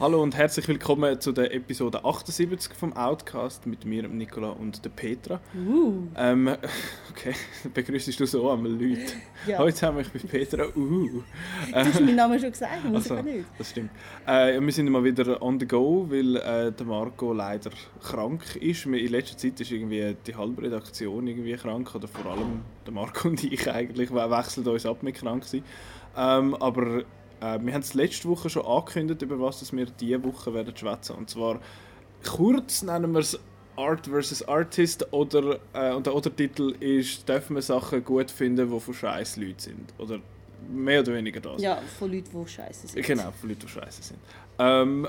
Hallo und herzlich willkommen zu der Episode 78 vom Outcast mit mir, Nicola und der Petra. Uh. Ähm, okay, begrüßt du so einmal Leute. Ja. Heute haben wir bei Petra. Uh. Du hast meinen Namen schon gesagt, muss Also, ich nicht. das stimmt. Äh, wir sind mal wieder on the go, weil äh, der Marco leider krank ist. In letzter Zeit ist irgendwie die halbe Redaktion irgendwie krank oder vor allem der Marco und ich eigentlich we- wechseln uns ab mit krank sein. Ähm, aber äh, wir haben es letzte Woche schon angekündigt, über was dass wir diese Woche werden schwätzen. Und zwar kurz nennen wir es Art vs. Artist oder äh, und der Untertitel ist «Dürfen wir Sachen gut finden, die von scheiß Leuten sind?» Oder mehr oder weniger das. Ja, von Leuten, die scheiße sind. Genau, von Leuten, die scheiße sind. Ähm,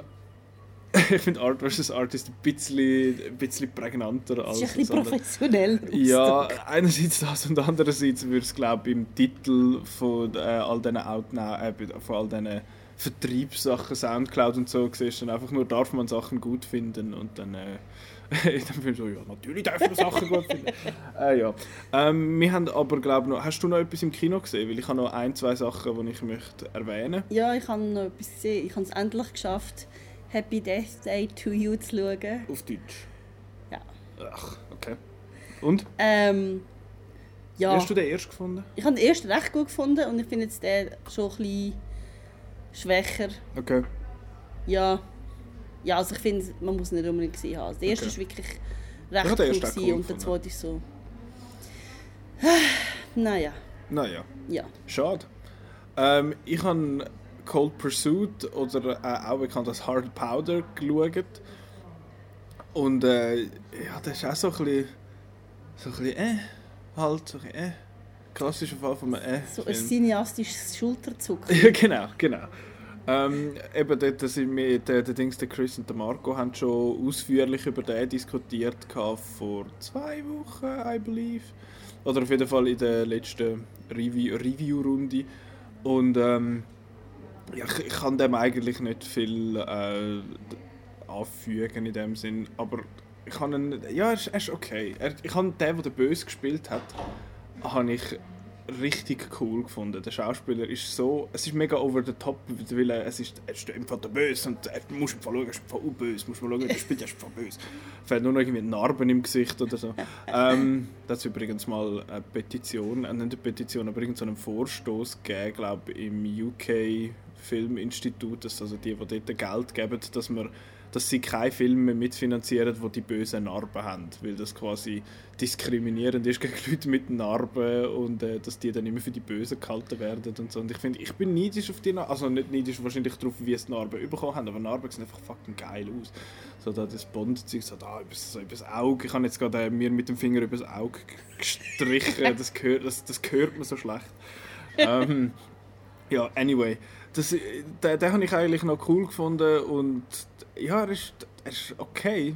ich finde Art vs. Artist ein bisschen, ein bisschen prägnanter Das als ist ein bisschen das andere. professionell. Ja, einerseits das und andererseits würde es glaube ich im Titel von äh, all diesen Outnow, äh, von all diesen Vertriebssachen, Soundcloud und so, siehst dann einfach nur, darf man Sachen gut finden und dann, äh, dann findest du, ja, natürlich darf man Sachen gut finden. äh, ja. Ähm, wir haben aber glaube ich noch, hast du noch etwas im Kino gesehen? Weil ich habe noch ein, zwei Sachen, die ich möchte erwähnen ja, ich habe noch etwas gesehen. Ich habe es endlich geschafft, Happy Death Day to You zu schauen. Auf Deutsch. Ja. Ach, okay. Und? Ähm, ja, hast du den erst gefunden? ich habe den ersten recht gut gefunden und ich finde jetzt den schon ein bisschen schwächer. Okay. Ja, ja also ich finde, man muss nicht unbedingt gesehen haben. Der erste Okay. ist wirklich Ich recht den cool, ersten und der zweite ist so... naja, Naja. ja. Schade. Ähm, ich habe Cold Pursuit oder äh, auch bekannt als Hard Powder geschaut. Und äh, ja, das ist auch so ein bisschen, so ein bisschen äh, halt, so ein bisschen äh. Klassischer Fall von einem äh. So ein cineastisches Schulterzucken. Ja, genau, genau. Ähm, eben dort sind wir, der, der Dings, der Chris und der Marco haben schon ausführlich über den diskutiert vor zwei Wochen, I believe. Oder auf jeden Fall in der letzten Review- Review-Runde. Und ähm, ich, ich kann dem eigentlich nicht viel äh, anfügen in dem Sinn. Aber ich kann ihn, ja, er ist, er ist okay. Er, ich habe den, der den Böse gespielt hat, habe ich richtig cool gefunden. Der Schauspieler ist so, es ist mega over the top, weil er, es ist, er ist Fall der Böse und er muss im schauen, er ist Fall böse, muss man schauen, der spielt, er ist Fall böse. Fällt nur noch irgendwie Narben im Gesicht oder so. ähm, das hat übrigens mal eine Petition, äh, nicht eine Petition, aber irgendeinen so einen Vorstoß gegeben, glaube im UK Filminstitut, dass also die, die dort Geld geben, dass man dass sie keine Filme mitfinanzieren, die die bösen Narben haben, weil das quasi diskriminierend ist gegen Leute mit Narben und äh, dass die dann immer für die Bösen gehalten werden und so. Und ich finde, ich bin neidisch auf die Narben, also nicht neidisch wahrscheinlich darauf, wie es Narben bekommen haben, aber Narben sehen einfach fucking geil aus. So da das Bond-Zeug, so da übers, so übers Auge, ich habe jetzt gerade äh, mir mit dem Finger übers Auge gestrichen, das gehört, das, das gehört mir so schlecht. ähm, ja, anyway. Das, äh, den, den habe ich eigentlich noch cool gefunden und ja, er ist, er ist okay.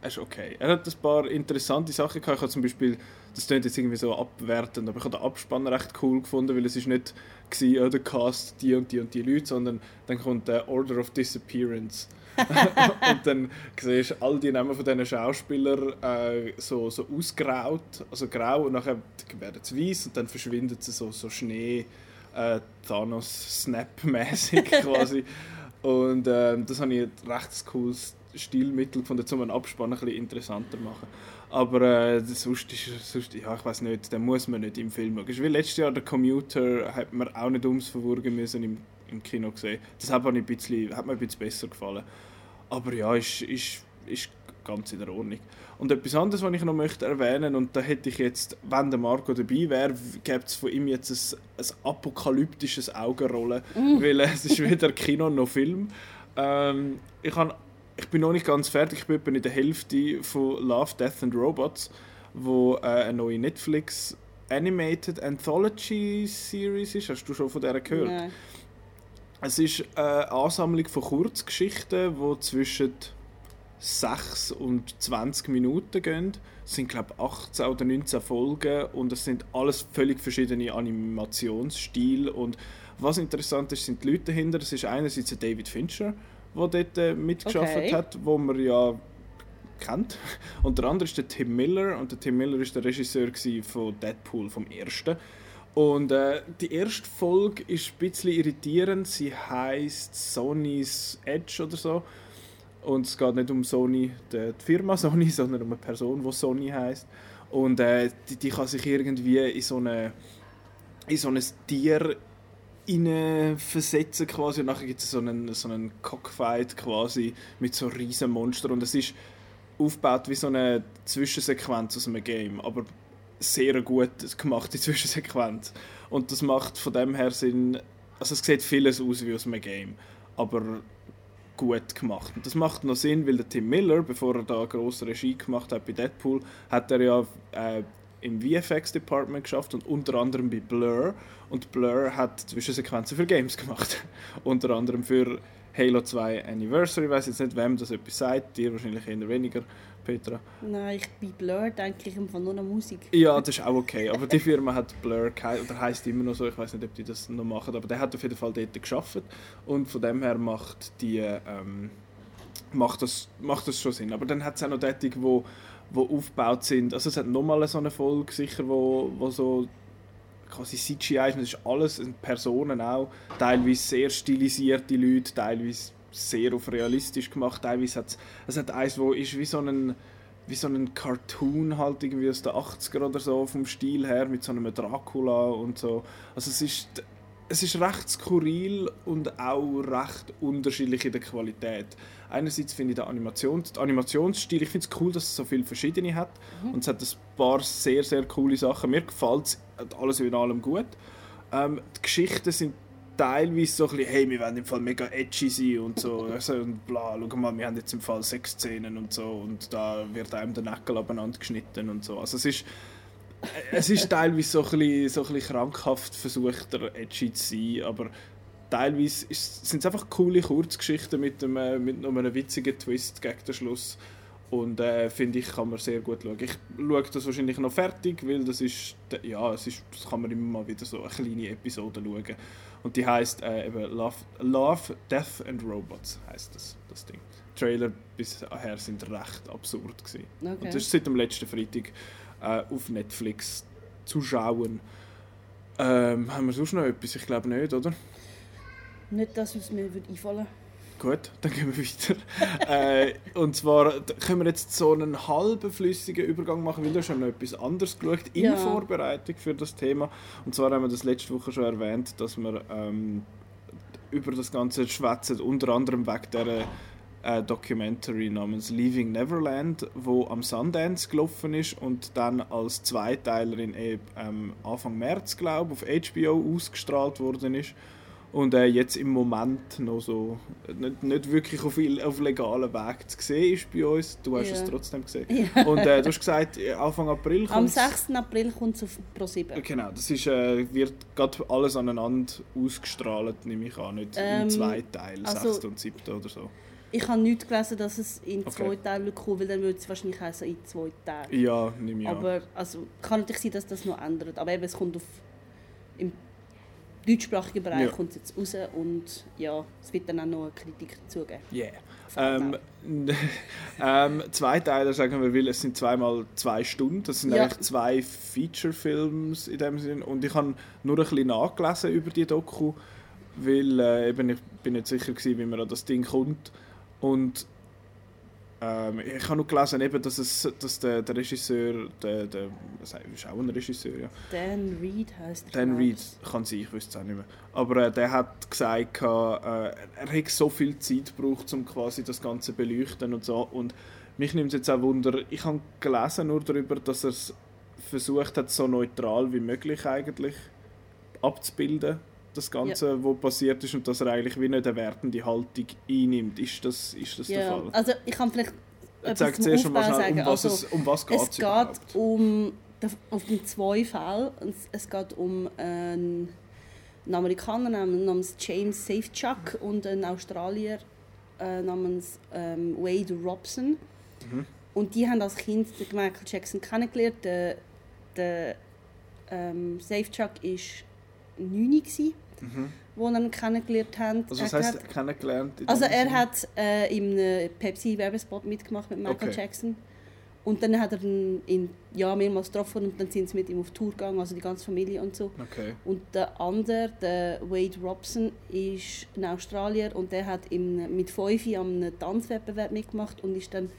Er ist okay. Er hat ein paar interessante Sachen gehabt. Ich habe zum Beispiel, das klingt jetzt irgendwie so abwertend, aber ich habe den Abspann recht cool gefunden, weil es ist nicht gewesen, ja, der Cast die und die und die Leute, sondern dann kommt der Order of Disappearance. und dann siehst du all die Namen von diesen Schauspielern äh, so, so ausgraut, also grau, und nachher werden sie weiß und dann verschwinden sie so, so Schnee, äh, Thanos-Snap-mäßig quasi. Und ähm, das habe ich ein recht cooles Stilmittel gefunden, um einen Abspann ein bisschen interessanter zu machen. Aber äh, das sonst ist, sonst, ja, ich weiß nicht, den muss man nicht im Film schauen. Wie letztes Jahr der Commuter hat man auch nicht ums Verwurgen müssen im, im Kino gesehen. Das hat mir, ein bisschen, hat mir ein bisschen besser gefallen. Aber ja, ist, ist, ist ganz in der Ordnung. Und etwas anderes, was ich noch möchte erwähnen, und da hätte ich jetzt, wenn der Marco dabei wäre, gäbe es von ihm jetzt ein, ein apokalyptisches Augenrollen, weil äh, es ist weder Kino noch Film. Ähm, ich, han, ich bin noch nicht ganz fertig, ich bin etwa in der Hälfte von Love, Death and Robots, wo äh, eine neue Netflix Animated Anthology Series ist. Hast du schon von der gehört? Nein. Es ist eine Ansammlung von Kurzgeschichten, die zwischen 6 und 20 Minuten gehen. Es sind, glaube ich, 18 oder 19 Folgen und es sind alles völlig verschiedene Animationsstile. Und was interessant ist, sind die Leute dahinter. Es ist einerseits David Fincher, der dort äh, mitgeschafft Okay. hat, wo man ja kennt. Und der andere ist der Tim Miller und der Tim Miller ist der Regisseur von Deadpool vom ersten. Und äh, die erste Folge ist ein bisschen irritierend. Sie heißt Sony's Edge oder so. Und es geht nicht um Sony, die, Firma Sony, sondern um eine Person, die Sony heißt. Und äh, die, die kann sich irgendwie in so eine in so ein Tier versetzen quasi. Und nachher gibt es so einen, so einen Cockfight quasi mit so riesen Monstern. Und es ist aufgebaut wie so eine Zwischensequenz aus einem Game, aber sehr gut gemachte Zwischensequenz. Und das macht von dem her Sinn, also es sieht vieles aus wie aus einem Game, aber gut gemacht. Und das macht noch Sinn, weil der Tim Miller, bevor er da grosse Regie gemacht hat bei Deadpool, hat er ja äh, im VFX-Department geschafft und unter anderem bei Blur. Und Blur hat Zwischensequenzen für Games gemacht. unter anderem für Halo 2 Anniversary. Ich weiß jetzt nicht, wem das etwas sagt. Dir wahrscheinlich eher weniger, Petra. Nein, ich bei Blur denke ich einfach nur an Musik. Ja, das ist auch okay. Aber die Firma hat Blur oder heißt immer noch so. Ich weiß nicht, ob die das noch machen. Aber der hat auf jeden Fall dort geschafft. Und von dem her macht die ähm, macht das, macht das schon Sinn. Aber dann hat es auch noch die, die die aufgebaut sind. Also es hat nochmal so eine Folge sicher, wo, wo so quasi CGI ist, das ist alles Personen auch, teilweise sehr stilisierte Leute, teilweise sehr auf realistisch gemacht, teilweise hat es hat eins, wo ist wie so ein wie so ein Cartoon halt irgendwie aus den 80er oder so vom Stil her mit so einem Dracula und so. Also es ist es ist recht skurril und auch recht unterschiedlich in der Qualität. Einerseits finde ich den Animations, den Animationsstil, ich finde es cool, dass es so viele verschiedene hat mhm. und es hat ein paar sehr, sehr coole Sachen. Mir gefällt es alles in allem gut. Ähm, die Geschichten sind teilweise so ein bisschen, hey, wir wollen im Fall mega edgy sein und so, und bla, schau mal, wir haben jetzt im Fall sechs Szenen und so und da wird einem der Nägel abeinander geschnitten und so. Also es ist es ist teilweise so ein bisschen, so ein bisschen krankhaft versucht, der edgy zu sein, aber teilweise sind es einfach coole Kurzgeschichten mit einem, mit einem witzigen Twist gegen den Schluss. Und äh, finde ich, kann man sehr gut schauen. Ich schaue das wahrscheinlich noch fertig, weil das ist, ja, es ist, das kann man immer mal wieder so eine kleine Episode schauen. Und die heißt äh, eben Love, Love, Death and Robots heißt das, das Ding. Die Trailer bisher sind recht absurd gewesen. Okay. Und das ist seit dem letzten Freitag äh, auf Netflix zu schauen. Ähm, haben wir sonst noch etwas? Ich glaube nicht, oder? Nicht, dass es mir einfallen würde. Gut, dann gehen wir weiter. äh, und zwar können wir jetzt so einen halben flüssigen Übergang machen, weil du schon noch etwas anderes geschaut in ja. Vorbereitung für das Thema. Und zwar haben wir das letzte Woche schon erwähnt, dass wir ähm, über das Ganze schwätzen, unter anderem wegen der äh, Documentary namens Leaving Neverland, wo am Sundance gelaufen ist und dann als Zweiteilerin ähm, Anfang März, glaube auf HBO ausgestrahlt worden ist und äh, jetzt im Moment noch so nicht, nicht wirklich auf, auf legalen Weg zu sehen ist bei uns. Du hast ja. es trotzdem gesehen. Ja. Und äh, du hast gesagt, Anfang April kommt Am 6. April kommt es auf Pro7. Genau, das ist, äh, wird gerade alles aneinander ausgestrahlt, nehme ich an, nicht ähm, in zwei Teilen, also, 6. und 7. oder so. Ich habe nicht gelesen, dass es in okay. zwei Teilen kommt, weil dann würde es wahrscheinlich heißen in zwei Tagen. Ja, nehme ich Aber also, kann natürlich sein, dass das noch ändert. Aber eben, es kommt auf, im deutschsprachigen Bereich ja. kommt es jetzt raus und ja, es wird dann auch noch eine Kritik dazugeben. Yeah. Ähm, ähm, zwei Teile, sagen wir, weil es sind zweimal zwei Stunden. Das sind ja. eigentlich zwei Feature-Films in dem Sinn. Und ich habe nur ein bisschen nachgelesen über die Doku, weil äh, eben ich bin nicht sicher gewesen, wie man an das Ding kommt. Und ähm, ich habe noch gelesen, eben, dass, es, dass der, der Regisseur, der, der was ist auch ein Regisseur, ja. Dan Reed heißt er. Dan Reed, kann sein, ich wüsste es auch nicht mehr. Aber äh, der hat gesagt, äh, er hat so viel Zeit gebraucht, um quasi das Ganze zu beleuchten und so. Und mich nimmt es jetzt auch Wunder, ich habe gelesen nur darüber, dass er es versucht hat, so neutral wie möglich eigentlich abzubilden das Ganze, ja. was passiert ist und dass er eigentlich wie nicht eine wertende Haltung einnimmt. Ist das, ist das ja. der Fall? Also ich kann vielleicht Sag zuerst mal schnell, um was, also, es, um was geht es geht überhaupt? um auf den zwei Fällen. Es geht um einen, einen Amerikaner namens James Safechuck und einen Australier äh, namens ähm, Wade Robson. Mhm. Und die haben als Kind den Michael Jackson kennengelernt. Der, der ähm, Safechuck war 9 mhm. wo ihn kennengelernt haben. Also was heisst hat, kennengelernt? Also er hat äh, in einem Pepsi-Werbespot mitgemacht mit Michael okay. Jackson. Und dann hat er ihn in, ja, mehrmals getroffen und dann sind sie mit ihm auf Tour gegangen, also die ganze Familie und so. Okay. Und der andere, der Wade Robson, ist ein Australier und der hat im, mit 5 am Tanzwettbewerb mitgemacht und ist dann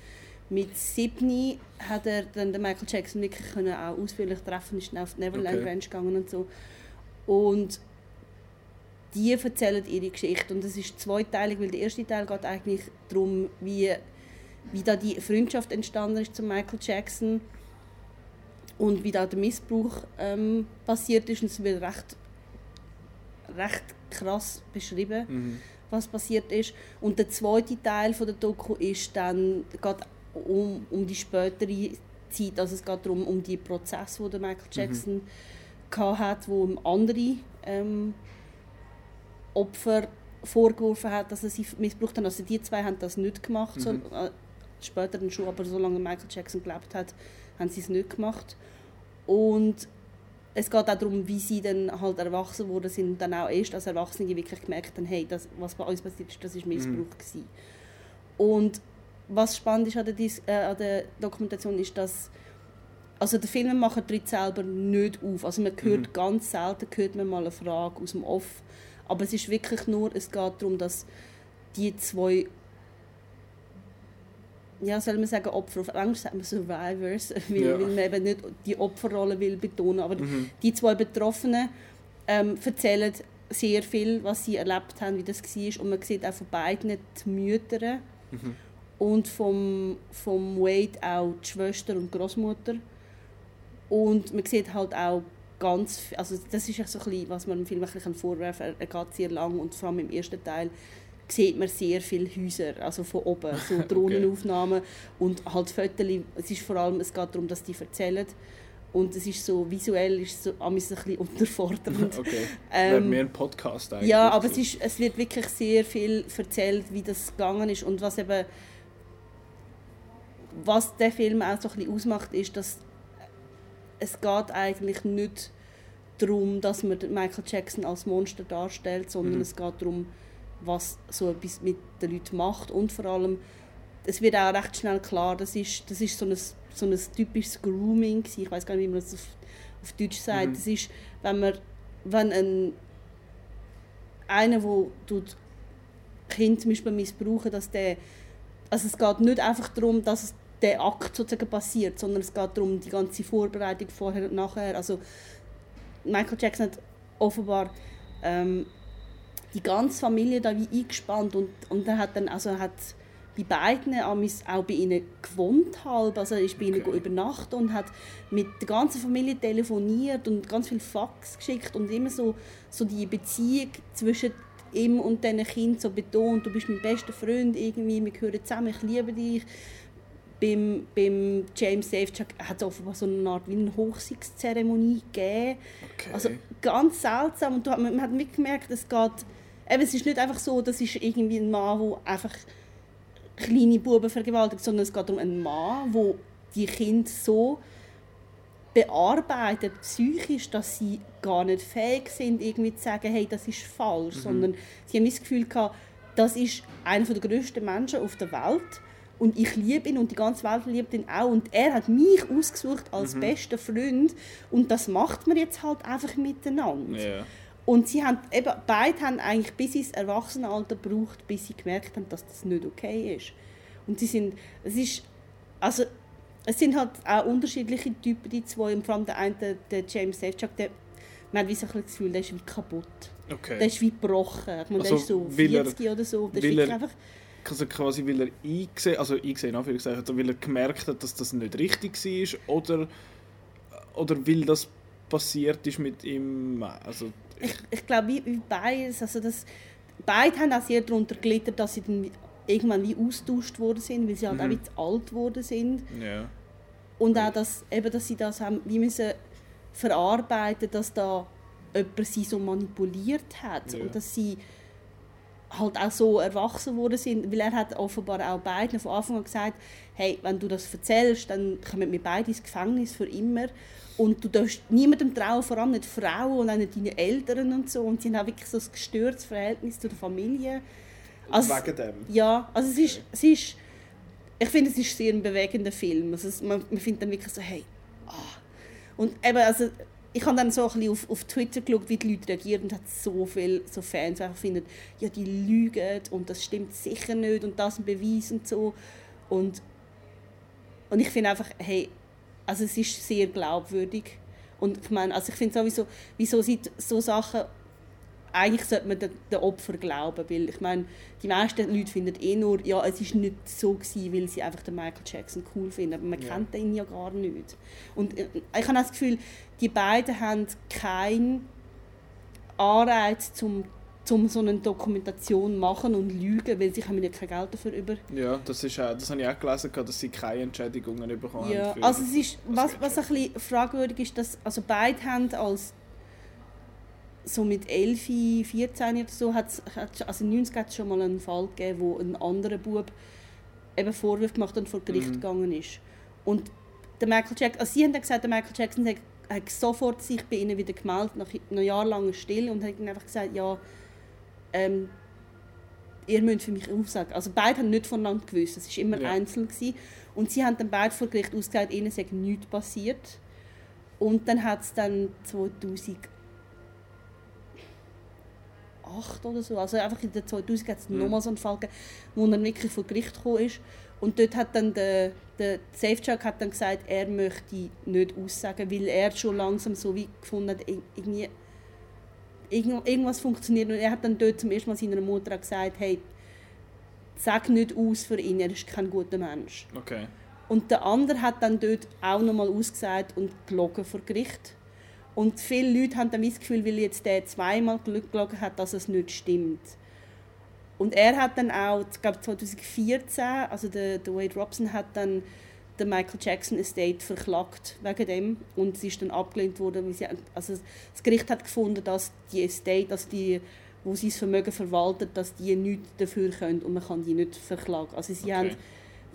mit 7 hat er dann den Michael Jackson wirklich können auch ausführlich treffen, ist dann auf die Neverland Okay. Ranch gegangen und so. Und die erzählen ihre Geschichte und es ist zweiteilig, weil der erste Teil geht eigentlich darum, wie, wie da die Freundschaft entstanden ist zu Michael Jackson und wie da der Missbrauch ähm, passiert ist und es wird recht, recht krass beschrieben, Mhm. was passiert ist. Und der zweite Teil von der Doku ist dann geht um, um die spätere Zeit, also es geht darum um die Prozess, wo der Michael Jackson mhm. hat, wo andere ähm, Opfer vorgeworfen hat, dass er sie missbraucht hat. Also die zwei haben das nicht gemacht, so, Mhm. äh, später dann schon, aber solange Michael Jackson gelebt hat, haben sie es nicht gemacht. Und es geht auch darum, wie sie dann halt erwachsen worden sind und dann auch erst als Erwachsene wirklich gemerkt haben, hey, das, was bei uns passiert ist, das ist Missbrauch gewesen. Und was spannend ist an der, Dis äh, an der Dokumentation ist, dass also der Filmemacher tritt selber nicht auf. Also man hört Mhm. ganz selten hört man mal eine Frage aus dem Off. Aber es ist wirklich nur, es geht darum, dass die zwei ja, soll man sagen, Opfer, auf Englisch sagt man Survivors, weil, Ja. weil man eben nicht die Opferrolle will betonen, aber Mhm. die zwei Betroffenen ähm, erzählen sehr viel, was sie erlebt haben, wie das war und man sieht auch von beiden die Mütter Mhm. und vom, vom Wade auch die Schwester und Großmutter und man sieht halt auch ganz, also das ist ja so ein bisschen, was man dem Film ein bisschen vorwerfen kann, er geht sehr lang und vor allem im ersten Teil sieht man sehr viele Häuser, also von oben, so Drohnenaufnahmen und halt Fotos, es ist vor allem, es geht darum, dass die erzählen und es ist so, visuell ist es so, ein bisschen unterfordernd. Okay. Ähm, Wäre mehr ein Podcast eigentlich. Ja, aber es, ist, es wird wirklich sehr viel erzählt, wie das gegangen ist und was eben was der Film auch so ein bisschen ausmacht, ist, dass es geht eigentlich nicht darum, dass man Michael Jackson als Monster darstellt, sondern Mhm. es geht darum, was so etwas mit den Leuten macht und vor allem es wird auch recht schnell klar, das ist, das ist so, ein, so ein typisches Grooming ich weiß gar nicht, wie man das auf, auf Deutsch sagt, Mhm. das ist, wenn man wenn ein einer, der tut Kind zum Beispiel missbrauchen, dass der, also es geht nicht einfach darum, dass es der Akt sozusagen passiert, sondern es geht darum, die ganze Vorbereitung vorher und nachher. Also Michael Jackson hat offenbar ähm, die ganze Familie da wie eingespannt und, und er hat dann, also hat bei beiden amis auch bei ihnen gewohnt halb, also er ist bei ihnen Okay. übernachtet und hat mit der ganzen Familie telefoniert und ganz viel Fax geschickt und immer so, so die Beziehung zwischen ihm und diesen Kind so betont, du bist mein bester Freund irgendwie, wir gehören zusammen, ich liebe dich. Beim, beim James Safechuck hat es offenbar so eine Art wie eine Hochzeitszeremonie gegeben. Okay. Also ganz seltsam und du, man, hat wirklich gemerkt, es geht, eben, es ist nicht einfach so, das ist irgendwie ein Mann, der einfach kleine Buben vergewaltigt, sondern es geht um einen Mann, der die Kinder so bearbeitet psychisch, dass sie gar nicht fähig sind, irgendwie zu sagen, hey, das ist falsch, sondern sie haben das Gefühl gehabt, das ist einer der grössten Menschen auf der Welt und ich liebe ihn und die ganze Welt liebt ihn auch und er hat mich ausgesucht als besten Freund und das macht man jetzt halt einfach miteinander. ja. Und sie haben, eben, beide haben eigentlich bis ins Erwachsenenalter gebraucht, bis sie gemerkt haben, dass das nicht okay ist. Und sie sind, es ist, also, es sind halt auch unterschiedliche Typen, die zwei, und vor allem der eine, der, der James Safechuck, der, man hat wie so ein das Gefühl, der ist wie kaputt. Okay. Der ist wie gebrochen. Ich meine, der Also, ist so weil er- 40 oder so. Der ist wirklich er- einfach, Also quasi, weil er eingesehen, also eingesehen, Anführungszeichen, also weil er gemerkt hat, dass das nicht richtig war oder, oder weil das passiert ist mit ihm, also ich, ich glaube, wie, wie beides, also das, beide haben auch sehr darunter gelitten, dass sie dann irgendwann wie austauscht worden sind, weil sie halt Mhm. auch wie zu alt worden sind. ja. Und auch, dass, eben, dass sie das haben, wie müssen verarbeiten, dass da jemand sie so manipuliert hat Ja. und dass sie halt auch so erwachsen worden sind, weil er hat offenbar auch beiden von Anfang an gesagt, hey, wenn du das erzählst, dann kommen wir beide ins Gefängnis für immer und du darfst niemandem trauen, vor allem nicht Frauen und auch nicht deinen Eltern und so und sie haben auch wirklich so ein gestörtes Verhältnis zu der Familie. Also, Wegen dem. ja, also es ist, es ist ich finde, es ist sehr ein bewegender Film. Also es, man, man findet dann wirklich so, hey, ah. Und eben, also, ich habe dann so ein bisschen auf, auf Twitter geschaut, wie die Leute reagieren und hat so viele so Fans, die finden, ja, die lügen und das stimmt sicher nicht und das ein Beweis und so. Und, und ich finde einfach, hey, also es ist sehr glaubwürdig. Und ich meine, also ich finde sowieso, wieso sind so Sachen eigentlich sollte man den, den Opfer glauben, weil ich meine, die meisten Leute finden eh nur, ja, es ist nicht so gewesen, weil sie einfach den Michael Jackson cool finden, aber man ja. kennt ihn ja gar nicht. Und äh, ich habe das Gefühl, die beiden haben keinen Anreiz zum um so eine Dokumentation machen und lügen, weil sie haben ja kein Geld dafür über. Ja, das, ist auch, das habe ich auch gelesen, dass sie keine Entschädigungen bekommen ja, haben. also es ist, was, was ein bisschen fragwürdig ist, dass also beide haben als so mit 11, 14 oder so, hat's, hat's, also 90 hat es schon mal einen Fall gegeben, wo ein anderer Bub eben Vorwürfe gemacht und vor Gericht mhm. gegangen ist. Und der Michael Jackson, also sie haben dann gesagt, der Michael Jackson hat, hat sofort sich bei ihnen wieder gemeldet, nach einer jahrelanger Stille und hat dann einfach gesagt, ja, ähm, ihr müsst für mich aufsagen. Also beide haben nicht voneinander gewusst, es war immer ja. einzeln. Gewesen. Und sie haben dann beide vor Gericht ausgesagt, ihnen sei nichts passiert. Und dann hat es dann 2000 2008 oder so, also einfach in den 2000 hat es mhm. nochmal so einen Fall gegeben, wo er wirklich vor Gericht gekommen ist. Und dort hat dann der, der Safecheck hat dann gesagt, er möchte nicht aussagen, weil er schon langsam so wie gefunden hat, irgendwie, irgendwas funktioniert. Und er hat dann dort zum ersten Mal seiner Mutter gesagt, hey, sag nicht aus für ihn, er ist kein guter Mensch. Okay. Und der andere hat dann dort auch nochmal ausgesagt und gelogen vor Gericht. Und viele Leute haben dann das Gefühl, weil jetzt der zweimal gelogen hat, dass es nicht stimmt. Und er hat dann auch, ich glaube 2014, also der, der Wade Robson hat dann den Michael Jackson Estate verklagt wegen dem und es ist dann abgelehnt worden, sie, also das Gericht hat gefunden, dass die Estate, also die, wo sie das Vermögen verwaltet, dass die nichts dafür können und man kann die nicht verklagen. Also sie okay. haben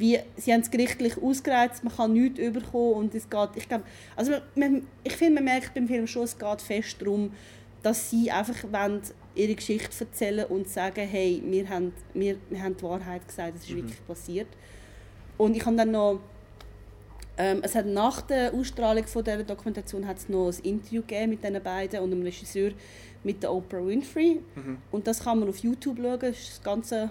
wie, sie haben es gerichtlich ausgereizt, man kann nichts überkommen und es geht, ich glaube, also man, ich finde, man merkt beim Film schon, es geht fest darum, dass sie einfach wollen, ihre Geschichte erzählen und sagen, hey, wir haben, wir, wir haben die Wahrheit gesagt, es ist mhm. wirklich passiert. Und ich habe dann noch, ähm, es hat nach der Ausstrahlung von dieser Dokumentation hat es noch ein Interview gegeben mit diesen beiden und einem Regisseur mit der Oprah Winfrey. Mhm. Und das kann man auf YouTube schauen, das ganze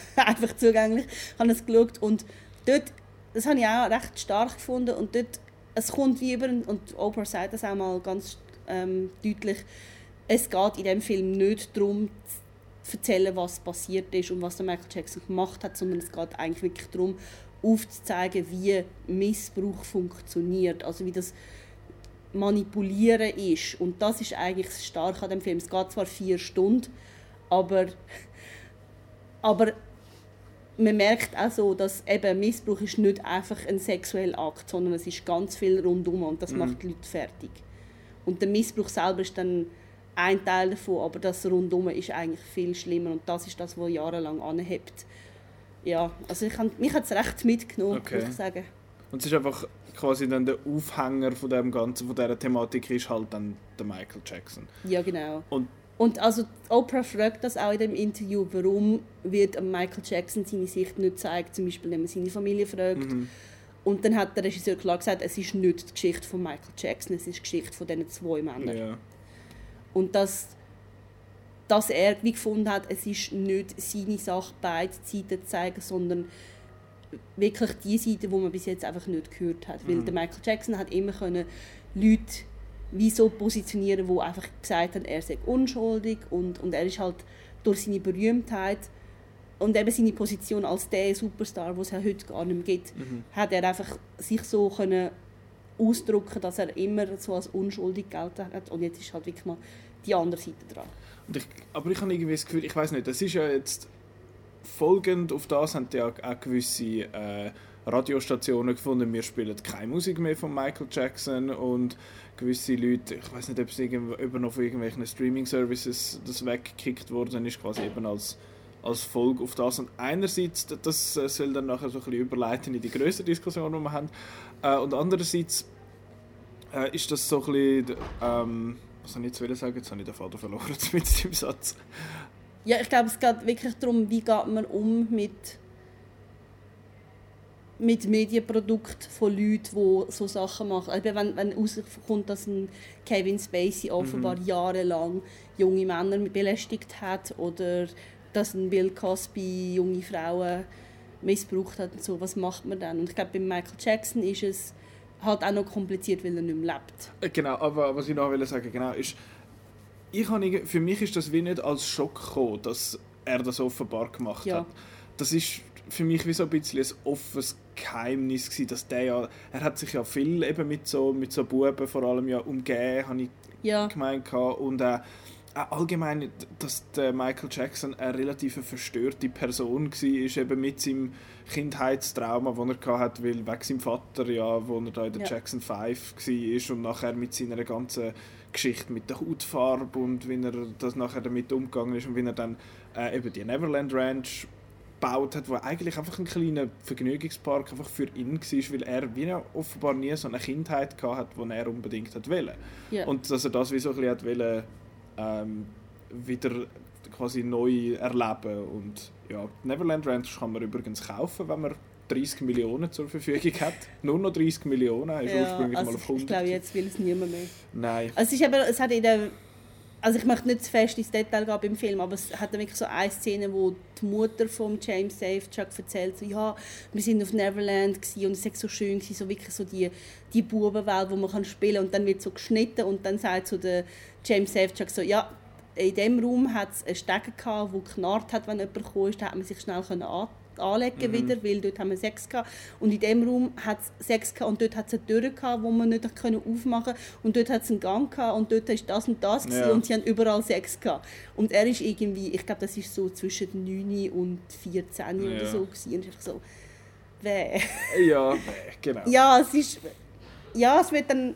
einfach zugänglich. Ich habe es geschaut und dort, das habe ich auch recht stark gefunden und dort, es kommt wie über, und Oprah sagt das auch mal ganz ähm, deutlich, es geht in dem Film nicht darum, zu erzählen, was passiert ist und was der Michael Jackson gemacht hat, sondern es geht eigentlich wirklich darum, aufzuzeigen, wie Missbrauch funktioniert, also wie das Manipulieren ist. Und das ist eigentlich stark an dem Film. Es geht zwar vier Stunden, aber aber man merkt auch so, dass eben Missbrauch ist nicht einfach ein sexueller Akt, sondern es ist ganz viel rundum und das mhm. macht die Leute fertig. Und der Missbrauch selber ist dann ein Teil davon, aber das rundum ist eigentlich viel schlimmer und das ist das, was jahrelang anhebt. Ja, also ich hab, mich hat es recht mitgenommen, okay. muss ich sagen. Und es ist einfach quasi dann der Aufhänger von dem Ganzen, von dieser Thematik ist halt dann der Michael Jackson. Ja, genau. Und und also Oprah fragt das auch in dem Interview, warum wird Michael Jackson seine Sicht nicht zeigt, zum Beispiel wenn man seine Familie fragt. Mhm. Und dann hat der Regisseur klar gesagt, es ist nicht die Geschichte von Michael Jackson, es ist die Geschichte von diesen zwei Männern. Ja. Und dass, dass er wie gefunden hat, es ist nicht seine Sache, beide Seiten zu zeigen, sondern wirklich die Seite, die man bis jetzt einfach nicht gehört hat. Mhm. Weil der Michael Jackson hat immer können Leute wie so positionieren, wo einfach gesagt haben, er sei unschuldig und, und er ist halt durch seine Berühmtheit und eben seine Position als der Superstar, den es heute gar nicht mehr gibt, mhm. hat er einfach sich so können ausdrücken, dass er immer so als unschuldig gelten hat und jetzt ist halt wirklich mal die andere Seite dran. Ich, aber ich habe irgendwie das Gefühl, ich weiß nicht, das ist ja jetzt folgend auf das haben ja auch gewisse äh, Radiostationen gefunden, wir spielen keine Musik mehr von Michael Jackson und gewisse Leute, ich weiß nicht, ob es über noch von irgendwelchen Streaming-Services das weggekickt worden ist, quasi eben als, als Folge auf das. Und einerseits, das soll dann nachher so ein bisschen überleiten in die größere Diskussion, die wir haben, äh, und andererseits äh, ist das so ein bisschen, ähm, was soll ich jetzt sagen, jetzt habe ich den Vater verloren mit dem Satz. Ja, ich glaube, es geht wirklich darum, wie geht man um mit mit Medienprodukten von Leuten, die so Sachen machen. Also wenn, wenn herauskommt, dass ein Kevin Spacey offenbar mhm. jahrelang junge Männer belästigt hat oder dass ein Bill Cosby junge Frauen missbraucht hat und so, was macht man dann? Und ich glaube, bei Michael Jackson ist es halt auch noch kompliziert, weil er nicht mehr lebt. Äh, genau, aber was ich noch will sagen genau, ist, ich habe, für mich ist das wie nicht als Schock gekommen, dass er das offenbar gemacht ja. hat. Das ist für mich wie so ein bisschen ein offenes Geheimnis gewesen, dass der ja, er hat sich ja viel eben mit so, mit so Buben vor allem ja umgeben, habe ich ja. gemeint und äh, allgemein, dass der Michael Jackson eine relativ verstörte Person war, eben mit seinem Kindheitstrauma, das er hatte, weil wegen seinem Vater, ja, wo er da in der ja. Jackson 5 war und nachher mit seiner ganzen Geschichte mit der Hautfarbe und wie er das nachher damit umgegangen ist und wie er dann äh, eben die Neverland Ranch gebaut hat, wo eigentlich einfach ein kleiner Vergnügungspark einfach für ihn war, weil er wie er offenbar nie so eine Kindheit hatte, die er unbedingt hat wollte. Yeah. Und dass er das wie so ein bisschen hat wollen, ähm, wieder quasi neu erleben und ja, Neverland Ranch kann man übrigens kaufen, wenn man 30 Millionen zur Verfügung hat. Nur noch 30 Millionen, ist ja, ursprünglich also mal auf 100. Ich glaube, jetzt will es niemand mehr. Nein. Also es, ist eben, es hat in der also ich möchte nicht zu fest ins Detail gehen beim Film, aber es hat wirklich so eine Szene, wo die Mutter von James Safechuck erzählt, so, ja, wir sind auf Neverland und es war so schön, gewesen, so wirklich so die, die Bubenwelt, wo man kann spielen kann. Und dann wird so geschnitten und dann sagt so der James Safechuck so, ja, in diesem Raum hat es einen Stegen gehabt, der geknarrt hat, wenn jemand kam, da hat man sich schnell können anlegen mhm. wieder, weil dort haben wir Sex gehabt. Und in dem Raum hat es Sex gehabt und dort hat es eine Tür gehabt, die man nicht können aufmachen und dort hat es einen Gang gehabt und dort ist das und das ja. und sie haben überall Sex gehabt. Und er ist irgendwie, ich glaube, das ist so zwischen 9 und 14 ja. oder so gewesen. und ich so, weh. Ja, genau. Ja, es ist, ja, es wird dann,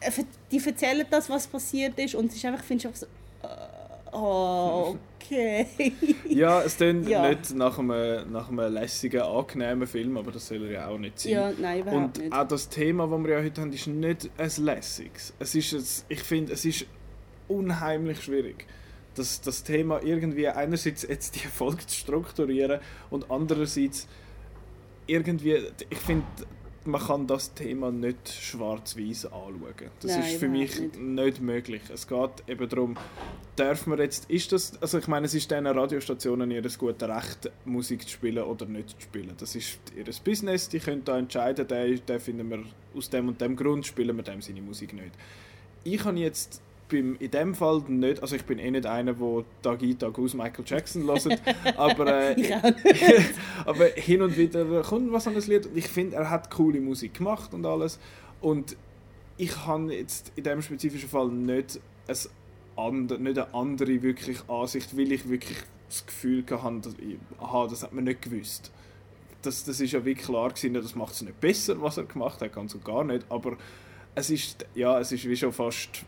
äh, die erzählen das, was passiert ist und es ist einfach, finde ich einfach so, äh, oh, Okay. ja, es klingt ja. nicht nach einem, nach einem lässigen, angenehmen Film, aber das soll er ja auch nicht sein. Ja, nein, überhaupt Und nicht. auch das Thema, das wir ja heute haben, ist nicht ein lässiges. Es ist, ein, ich finde, es ist unheimlich schwierig. Das, das Thema irgendwie einerseits jetzt die Folge zu strukturieren und andererseits irgendwie, ich finde, man kann das Thema nicht schwarz-weiß anschauen. Das Nein, ist für mich nicht. nicht. möglich. Es geht eben darum, darf man jetzt, ist das, also ich meine, es ist diesen Radiostationen ihr gutes Recht, Musik zu spielen oder nicht zu spielen. Das ist ihr Business, die können da entscheiden, den, den finden wir aus dem und dem Grund, spielen wir dem seine Musik nicht. Ich habe jetzt beim, in dem Fall nicht, also ich bin eh nicht einer, der Tag ein, Tag aus Michael Jackson hört, aber, äh, aber hin und wieder kommt was an das Lied und ich finde, er hat coole Musik gemacht und alles und ich habe jetzt in dem spezifischen Fall nicht, ein and, nicht eine andere wirklich Ansicht, weil ich wirklich das Gefühl hatte, dass, aha, das hat man nicht gewusst. Das, das ist ja wirklich klar gewesen, das macht es nicht besser, was er gemacht hat, ganz und gar nicht, aber es ist, ja, es ist wie schon fast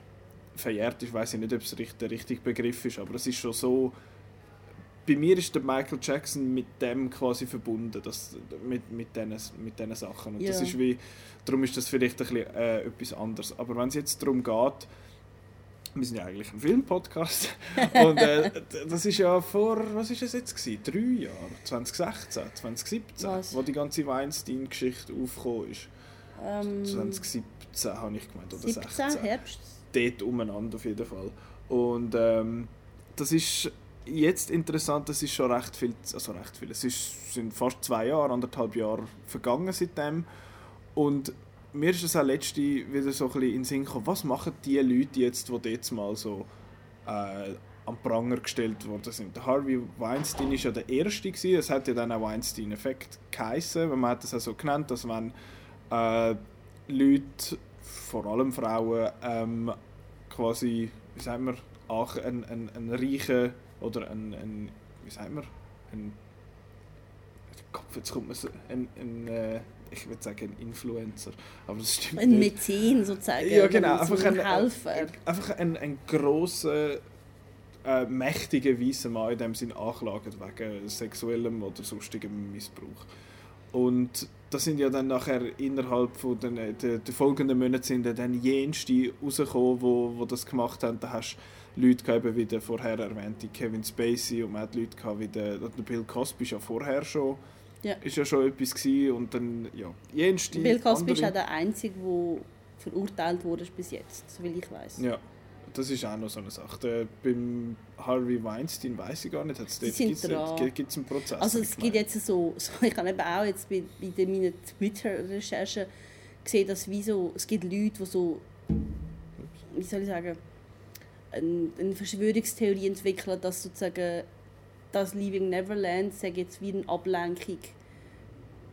verjährt ist, weiß ich nicht, ob es der richtige Begriff ist, aber es ist schon so. Bei mir ist der Michael Jackson mit dem quasi verbunden, das, mit, mit, diesen, mit diesen Sachen. Und ja. das ist wie, darum ist das vielleicht ein bisschen, äh, etwas anderes. Aber wenn es jetzt darum geht, wir sind ja eigentlich ein Filmpodcast. Und äh, das ist ja vor, was ist es jetzt gewesen? Drei Jahre? 2016, 2017, was? wo die ganze Weinstein-Geschichte aufgekommen ist. Ähm, 2017 habe ich gemeint, oder 17, 16. Herbst dort umeinander auf jeden Fall. Und ähm, das ist jetzt interessant, es ist schon recht viel, also recht viel, es ist, sind fast zwei Jahre, anderthalb Jahre vergangen seitdem und mir ist es auch letzte wieder so ein bisschen in den Sinn gekommen, was machen die Leute jetzt, die jetzt mal so äh, am Pranger gestellt worden sind. Der Harvey Weinstein ist ja der Erste gewesen, es hat ja dann auch Weinstein-Effekt geheissen, man hat das auch so genannt, dass wenn äh, Leute, vor allem Frauen, ähm, quasi, wie sagt man, auch ein, ein, ein reicher oder ein, ein, wie sagt man, ein, Kopf, jetzt kommt man so, ein, ein äh, ich würde sagen ein Influencer, aber das stimmt Ein Mäzen sozusagen, ja genau, einfach ein, Helfer. Ein, einfach ein, ein grosser, äh, mächtiger weißer Mann in dem Sinn angeklagt wegen sexuellem oder sonstigem Missbrauch. Und das sind ja dann nachher innerhalb von den, äh, der, der folgenden Monate sind dann jenste rausgekommen, wo, wo das gemacht haben. Da hast du Leute gehabt, wie der vorher erwähnte Kevin Spacey und man hat Leute gehabt, wie der, der Bill Cosby schon vorher schon Ja. ist ja schon etwas gewesen und dann, ja, jenste Bill Cosby ist andere- auch der Einzige, der verurteilt wurde bis jetzt, soviel ich weiß. Ja, das ist auch noch so eine Sache. Der, beim Harvey Weinstein weiß ich gar nicht, hat's Sie dort- gibt's einen Prozess? Also es ich gibt jetzt so, so ich habe eben auch jetzt bei, bei den- meinen Twitter-Recherchen gesehen, dass wie so, es gibt Leute, die so, wie soll ich sagen, eine, eine Verschwörungstheorie entwickeln, dass sozusagen das Leaving Neverland sage jetzt wie eine Ablenkung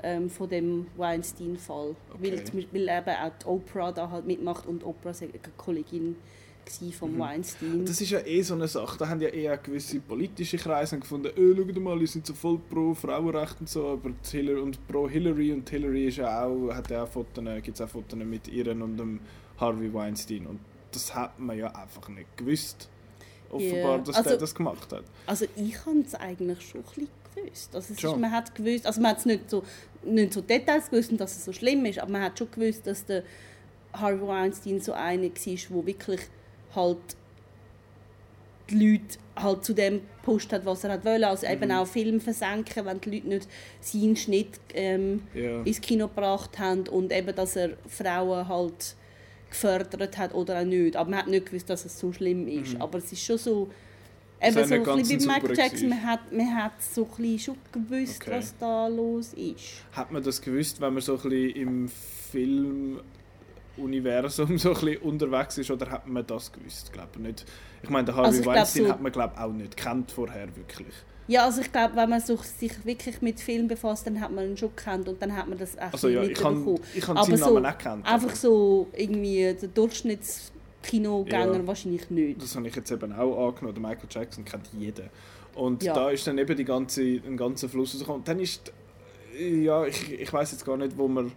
ähm, von dem Weinstein-Fall. Weil, Okay. zum Beispiel eben auch die Oprah da halt mitmacht und Oprah eine Kollegin gsi von Weinstein. Das ist ja eh so eine Sache. Da haben ja eher gewisse politische Kreise gefunden, oh, schau mal, die sind so voll pro Frauenrecht und so, aber Hillary, und pro Hillary und Hillary ist ja auch, hat ja auch Fotos, gibt's auch Fotos mit ihr und dem Harvey Weinstein und das hat man ja einfach nicht gewusst. Offenbar, Ja, dass also- der das gemacht hat. Also ich habe es eigentlich schon ein bisschen gewusst. Also es ist, man hat gewusst, also man hat es nicht so, nicht so Details gewusst, und dass es so schlimm ist, aber man hat schon gewusst, dass der Harvey Weinstein so einer war, wo wirklich halt die Leute halt zu dem gepusht hat, was er hat wollte. Also Mhm. eben auch Film versenken, wenn die Leute nicht seinen Schnitt ähm, Ja. ins Kino gebracht haben und eben, dass er Frauen halt gefördert hat oder auch nicht. Aber man hat nicht gewusst, dass es so schlimm ist. Aber es ist schon so, eben so ein bisschen wie ein Michael Jackson, man hat, man hat so ein bisschen schon gewusst, Okay. was da los ist. Hat man das gewusst, wenn man so ein bisschen im Filmuniversum so ein bisschen unterwegs ist, oder hat man das gewusst? Ich glaube nicht. Ich meine, Harvey Also ich glaub, Weinstein so- hat man glaube auch nicht kennt vorher wirklich. Ja, also ich glaube, wenn man so, sich wirklich mit Film befasst, dann hat man ihn schon gekannt und dann hat man das auch Also ja, ich mitbekommen. kann, ich kann Aber so, Namen nicht kennen. Einfach so irgendwie der Durchschnittskinogänger Ja. wahrscheinlich nicht. Das habe ich jetzt eben auch angenommen. Der Michael Jackson kennt jeden. Und Ja. da ist dann eben die ganze, ein ganzer Fluss rausgekommen. Und dann ist, ja, ich, ich weiß jetzt gar nicht, wo man,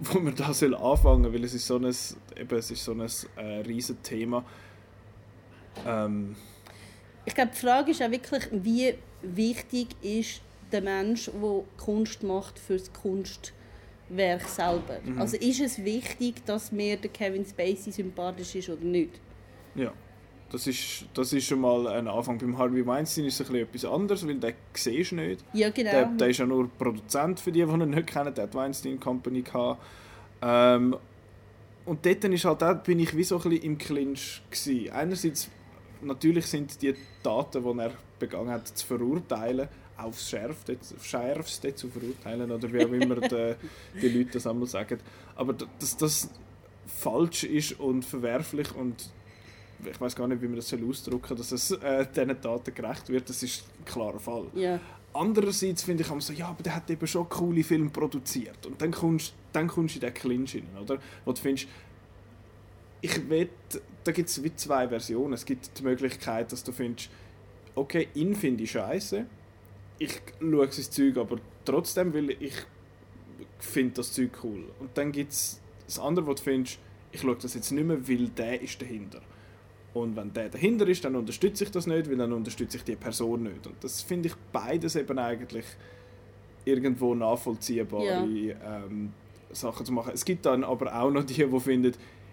wo man da soll anfangen, weil es ist so ein, eben, es ist so ein äh, riesen Thema. Ähm, Ich glaube, die Frage ist auch wirklich, wie wichtig ist der Mensch, der Kunst macht, für das Kunstwerk selber. Mhm. Also ist es wichtig, dass mir der Kevin Spacey sympathisch ist oder nicht? ja, das ist, das ist schon mal ein Anfang. Beim Harvey Weinstein ist es ein bisschen etwas anderes, weil den siehst du nicht. Ja, genau. Der, der ist ja nur Produzent für die, die ihn nicht kennen. Der hat Weinstein Company gehabt. Ähm, und dort ist halt auch, bin ich wie so ein bisschen im Clinch gewesen. Einerseits, natürlich sind die Taten, die er begangen hat, zu verurteilen, aufs Schärfste, Schärfste zu verurteilen, oder wie auch immer die, die Leute das einmal sagen. Aber dass das falsch ist und verwerflich und ich weiß gar nicht, wie man das ausdrücken soll, dass es äh, diesen Taten gerecht wird, das ist ein klarer Fall. ja. Andererseits finde ich immer so, ja, aber der hat eben schon coole Filme produziert. Und dann kommst, dann kommst du in den Clinch rein, oder? Wo du findest, ich will, da gibt es wie zwei Versionen. Es gibt die Möglichkeit, dass du findest, okay, ihn finde ich scheiße. Ich schaue sein Zeug aber trotzdem, weil ich finde das Zeug cool. Und dann gibt es das andere, wo du findest, ich schaue das jetzt nicht mehr, weil der ist dahinter. Und wenn der dahinter ist, dann unterstütze ich das nicht, weil dann unterstütze ich die Person nicht. Und das finde ich beides eben eigentlich irgendwo nachvollziehbare Ja. ähm, Sachen zu machen. Es gibt dann aber auch noch die, die finden,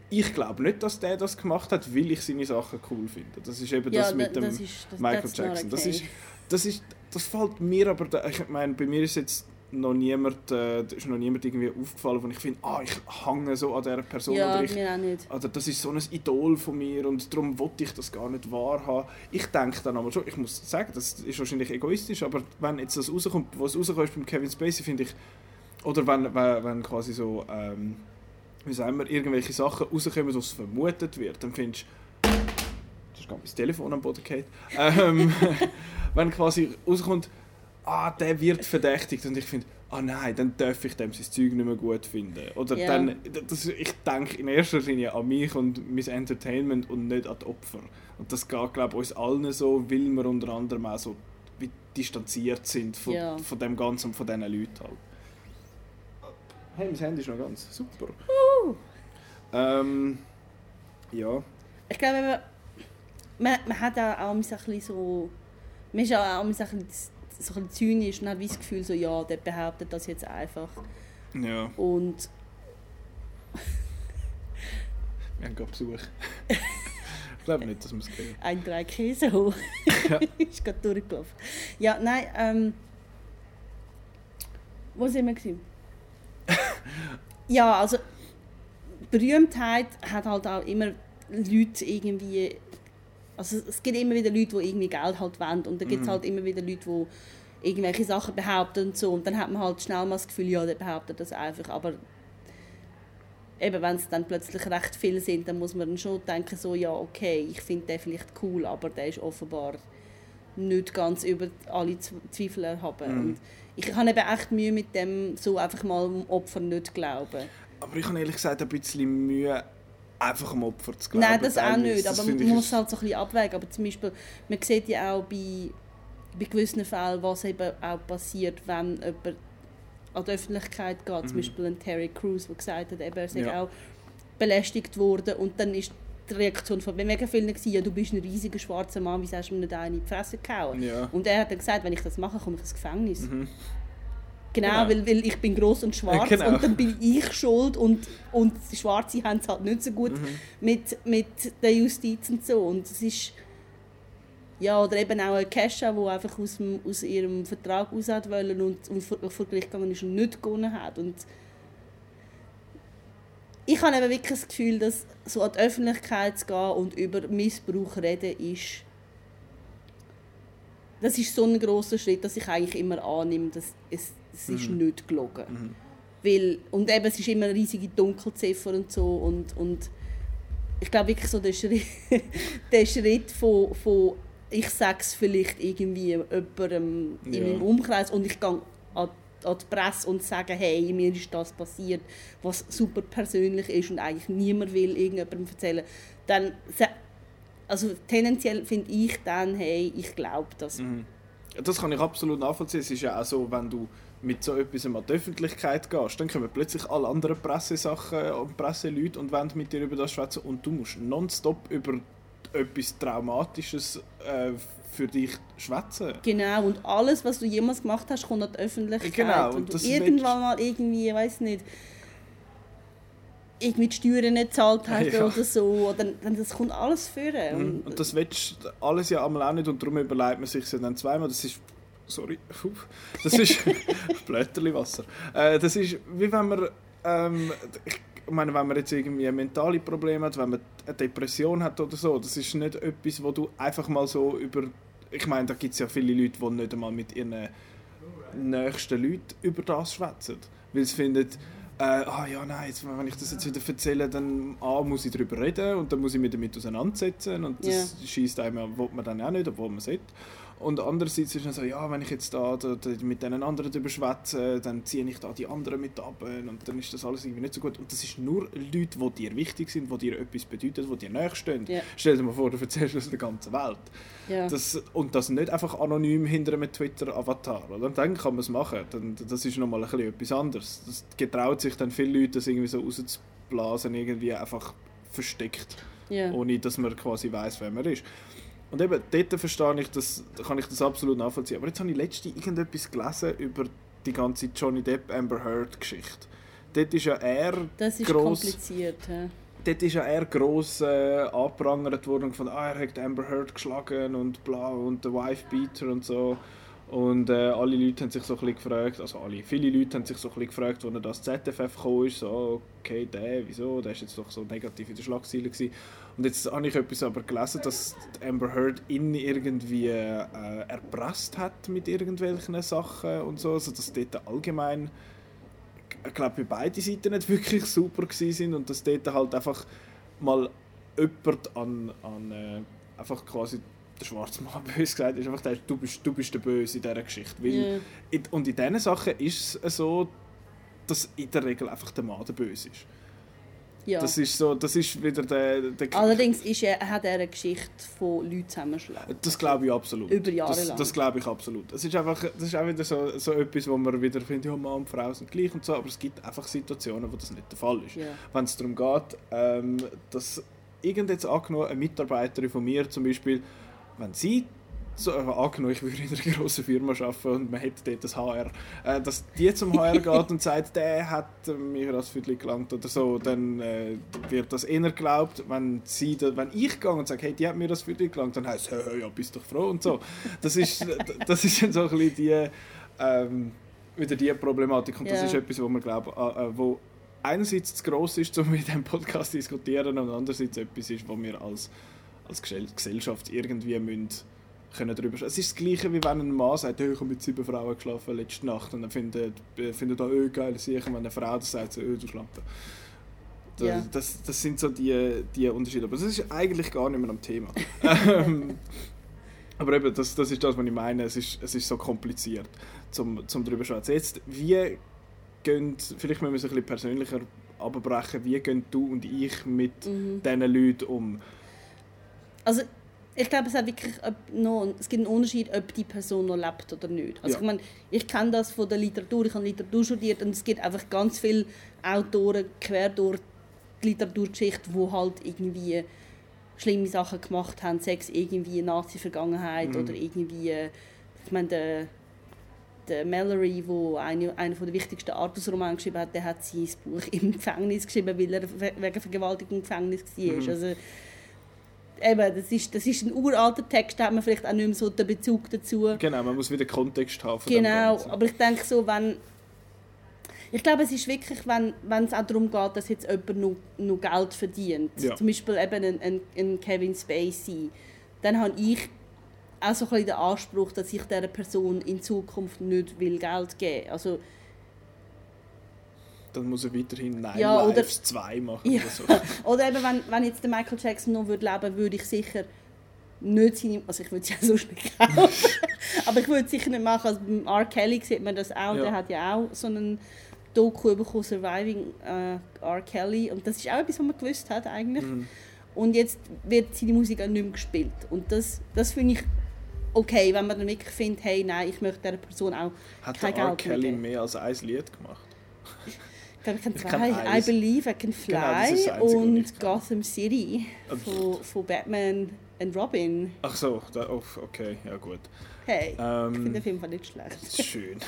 ich glaube nicht, dass der das gemacht hat, weil ich seine Sachen cool finde. Das ist eben ja, das mit dem das ist, das, Michael Jackson. Das okay. ist, das ist, das fällt mir aber, da, ich meine, bei mir ist jetzt noch niemand, äh, ist noch niemand irgendwie aufgefallen, wo ich finde, ah, ich hange so an dieser Person Ja, oder ich, mir auch nicht. oder das ist so ein Idol von mir und darum wollte ich das gar nicht wahrhaben. Ich denke dann aber schon, ich muss sagen, das ist wahrscheinlich egoistisch, aber wenn jetzt das rauskommt, was rauskommt ist beim Kevin Spacey, finde ich, oder wenn, wenn, wenn quasi so, ähm, wie sagen wir, irgendwelche Sachen rauskommen, was vermutet wird, dann findest du, das ist gerade mein Telefon am Boden gefallen, ähm, wenn quasi rauskommt, ah, der wird verdächtigt und ich finde, ah nein, dann darf ich dem sein Zeug nicht mehr gut finden. Oder Ja. dann, das, ich denke in erster Linie an mich und mein Entertainment und nicht an die Opfer. Und das geht, glaube ich, uns allen so, weil wir unter anderem auch so distanziert sind von, Ja. von dem Ganzen und von diesen Leuten halt. Hey, mein Handy ist noch ganz super. Ähm, ja. Ich glaube, man, man, hat auch, auch ein bisschen so... Man ist auch, auch ein bisschen, so ein bisschen zynisch und hat wie das Gefühl, so, ja, der behauptet das jetzt einfach. Ja, Und wir haben gerade Besuch. ich glaube nicht, dass wir es gehört ein drei Käse hoch. Ja. ist gerade durchgelaufen. Ja, nein, ähm, Wo sind wir? Gewesen? ja, also Berühmtheit hat halt auch immer Leute irgendwie. Also es gibt immer wieder Leute, die irgendwie Geld halt wollen. Und dann gibt es Mhm. halt immer wieder Leute, die irgendwelche Sachen behaupten und so. Und dann hat man halt schnell mal das Gefühl, ja, der behauptet das einfach. Aber eben, wenn es dann plötzlich recht viele sind, dann muss man dann schon denken, so, ja, okay, ich finde den vielleicht cool, aber der ist offenbar nicht ganz über alle Zweifel erhaben. Mhm. Und ich habe eben echt Mühe mit dem, so einfach mal dem Opfer nicht glauben. Aber ich habe ehrlich gesagt ein bisschen Mühe, einfach am Opfer zu glauben. Nein, das auch nicht, Das aber man muss halt so ein bisschen abwägen. Aber zum Beispiel, man sieht ja auch bei, bei gewissen Fällen, was eben auch passiert, wenn jemand an die Öffentlichkeit geht. Zum Mhm. Beispiel ein Terry Crews, der gesagt hat, eben, er sei Ja. auch belästigt worden und dann ist die Reaktion von mega vielen gewesen, ja, du bist ein riesiger schwarzer Mann, wieso hast du mir nicht einen in die Fresse gehauen? Ja. Und er hat dann gesagt, wenn ich das mache, komme ich ins Gefängnis. Mhm. Genau, Genau. Weil, weil ich bin groß und schwarz Genau. und dann bin ich schuld und, und die Schwarze haben es halt nicht so gut Mhm. mit, mit der Justiz und so. Und es ist ja, oder eben auch eine Kesha, die einfach aus, dem, aus ihrem Vertrag raus hat wollen und, und vor, vor Gericht gegangen ist und nicht gewonnen hat. Und ich habe eben wirklich das Gefühl, dass so an die Öffentlichkeit zu gehen und über Missbrauch reden ist das ist so ein grosser Schritt, dass ich eigentlich immer annehme, dass es, es ist Mhm. nicht gelogen. Mhm. Weil, und eben, es ist immer eine riesige Dunkelziffer und so. Und, und ich glaube wirklich so der Schritt, der Schritt von, von ich sage es vielleicht irgendwie jemandem in Ja. meinem Umkreis und ich gehe an, an die Presse und sage, hey, mir ist das passiert, was super persönlich ist und eigentlich niemand will irgendjemandem erzählen, dann, also tendenziell finde ich dann, hey, ich glaube das. Mhm. Das kann ich absolut nachvollziehen. Es ist ja auch so, wenn du mit so etwas an die Öffentlichkeit gehst, dann kommen plötzlich alle anderen Pressesachen und Presseleute und wollen mit dir über das schwätzen und du musst nonstop über etwas Traumatisches äh, für dich schwätzen. Genau, und alles, was du jemals gemacht hast, kommt an die Öffentlichkeit. Genau, Wenn und du irgendwann mal irgendwie, ich weiß nicht, irgendwie die Steuern nicht gezahlt hast Ja. oder so, oder, dann das kommt alles vor. Mhm. Und, Und das willst du alles ja einmal auch nicht und darum überlegt man sich dann zweimal. Das ist. Sorry. Das ist. Blätterli Wasser. Äh, das ist wie wenn man. Ähm, ich meine, wenn man jetzt irgendwie mentale Probleme hat, wenn man eine Depression hat oder so, das ist nicht etwas, wo du einfach mal so über. Ich meine, da gibt es ja viele Leute, die nicht einmal mit ihren nächsten Leuten über das schwätzen. Weil sie finden, äh, ah ja, nein, jetzt, wenn ich das jetzt wieder erzähle, dann A, muss ich darüber reden und dann muss ich mich damit auseinandersetzen und das schießt einem, will man dann auch nicht, obwohl man es sollte. Und andererseits ist dann so, ja, wenn ich jetzt da, da, da mit den anderen darüber schwätze, dann ziehe ich da die anderen mit ab und dann ist das alles irgendwie nicht so gut. Und das ist nur Leute, die dir wichtig sind, die dir etwas bedeuten, die dir näher stehen. Ja. Stell dir mal vor, du erzählst das der ganzen Welt. ja. Das, und das nicht einfach anonym hinter einem Twitter-Avatar. Dann kann man es machen. Dann, das ist nochmal ein bisschen etwas anderes. Das getraut sich dann viele Leute, das irgendwie so rauszublasen, irgendwie einfach versteckt, ja. ohne dass man quasi weiß, wer man ist. Und eben, dort verstehe ich das, kann ich das absolut nachvollziehen. Aber jetzt habe ich letztens irgendetwas gelesen über die ganze Johnny Depp Amber Heard Geschichte. Dort ist ja er das ist gross, kompliziert. hä? dort ist ja er gross äh, angeprangert worden von ah, er hat Amber Heard geschlagen und bla und der Wife Beater und so. Und äh, alle Leute haben sich so ein bisschen gefragt, also alle, viele Leute haben sich so ein bisschen gefragt, als er das ZFF gekommen ist, so, okay, der, wieso, der ist jetzt doch so negativ in der Schlagzeile gewesen. Und jetzt habe ich etwas aber gelesen, dass Amber Heard ihn irgendwie äh, erpresst hat mit irgendwelchen Sachen und so, also dass dort allgemein ich glaube, bei beiden Seiten nicht wirklich super sind und dass dort halt einfach mal jemand an, an äh, einfach quasi der schwarze Mann böse gesagt ist, einfach der, du bist, du bist der Böse in dieser Geschichte. Weil Ja. in, und in diesen Sachen ist es so, dass in der Regel einfach der Mann der Böse ist. Ja. Das ist so, das ist wieder der... der Allerdings ist er, hat er eine Geschichte von Leuten zusammenschlagen. Das glaube ich absolut. Über Jahre das, lang. Das glaube ich absolut. Es ist einfach, das ist auch wieder so, so etwas, wo man wieder findet, ja, Mann und Frau sind gleich und so, aber es gibt einfach Situationen, wo das nicht der Fall ist. Ja. Wenn es darum geht, ähm, dass irgend jetzt angenommen, eine Mitarbeiterin von mir zum Beispiel, wenn sie so, äh, angenommen, ich würde in einer grossen Firma arbeiten und man hätte dort das HR, äh, dass die zum HR geht und sagt, der hat äh, mir das Viertel gelangt oder so, dann äh, wird das eher geglaubt. Wenn, sie, da, wenn ich gehe und sage, hey, die hat mir das Viertel gelangt, dann heisst es, hey, ja, bist doch froh und so. Das ist, das ist dann so ein bisschen die, ähm, wieder die Problematik. Und das Ja. ist etwas, wo man glaube, äh, äh, wo einerseits zu gross ist, um mit dem Podcast zu diskutieren, und andererseits etwas ist, wo wir als, als Gesell- Gesellschaft irgendwie müssen können drüber sprechen. Es ist das Gleiche, wie wenn ein Mann sagt, hey, ich habe mit sieben Frauen geschlafen letzte Nacht und dann findet, äh, findet er, oh, geil, sicher, wenn eine Frau das sagt, so, oh, du Schlampe. Das, Ja. das, das sind so die, die Unterschiede. Aber das ist eigentlich gar nicht mehr am Thema. Ähm, aber eben, das, das ist das, was ich meine. Es ist, es ist so kompliziert, zum, zum darüber zu schwätzen. Jetzt, wie gehen, vielleicht müssen wir es ein bisschen persönlicher abbrechen, wie gehen du und ich mit Mhm. diesen Leuten um? Also ich glaube, es, hat wirklich noch, es gibt einen Unterschied, ob die Person noch lebt oder nicht. Also Ja. ich meine, ich kenne das von der Literatur, ich habe Literatur studiert und es gibt einfach ganz viele Autoren quer durch die Literaturgeschichte, die halt irgendwie schlimme Sachen gemacht haben, Sex irgendwie Nazi-Vergangenheit Mhm. oder irgendwie, ich meine, der, der Mallory, wo eine, einer der wichtigsten Artus-Romane geschrieben hat, der hat sein Buch im Gefängnis geschrieben, weil er we- wegen Vergewaltigung im Gefängnis war. Mhm. Also, eben, das ist, das ist ein uralter Text, da hat man vielleicht auch nicht mehr so den Bezug dazu. Genau, man muss wieder Kontext haben. Genau, aber ich denke so, wenn... Ich glaube, es ist wirklich, wenn, wenn es auch darum geht, dass jetzt jemand noch, noch Geld verdient, Ja. zum Beispiel eben ein, ein, ein Kevin Spacey, dann habe ich auch so ein bisschen den Anspruch, dass ich dieser Person in Zukunft nicht will Geld geben Also Dann muss er weiterhin Nine Ja, oder- Lives 2 machen Ja. oder so. Oder eben, wenn, wenn jetzt der Michael Jackson noch würde leben würde, ich sicher nicht seine... Also ich würde sie ja sonst nicht kaufen. aber ich würde es sicher nicht machen. Also beim R. Kelly sieht man das auch. Ja. Der hat ja auch so einen Doku bekommen, Surviving äh, R. Kelly. Und das ist auch etwas, was man gewusst hat eigentlich. Mhm. Und jetzt wird seine Musik auch nicht mehr gespielt. Und das, das finde ich okay, wenn man dann wirklich findet, hey, nein, ich möchte dieser Person auch Hat kein der R. Geld mehr Kelly geben. mehr als ein Lied gemacht? Ich glaube, ich kenne Ich zwei. I. Believe, I Can Fly Genau, was ich und. Gotham City von, von Batman und Robin. Ach so, da, oh, okay, ja gut. Hey, ich finde Ähm, den Film voll nicht schlecht. schön.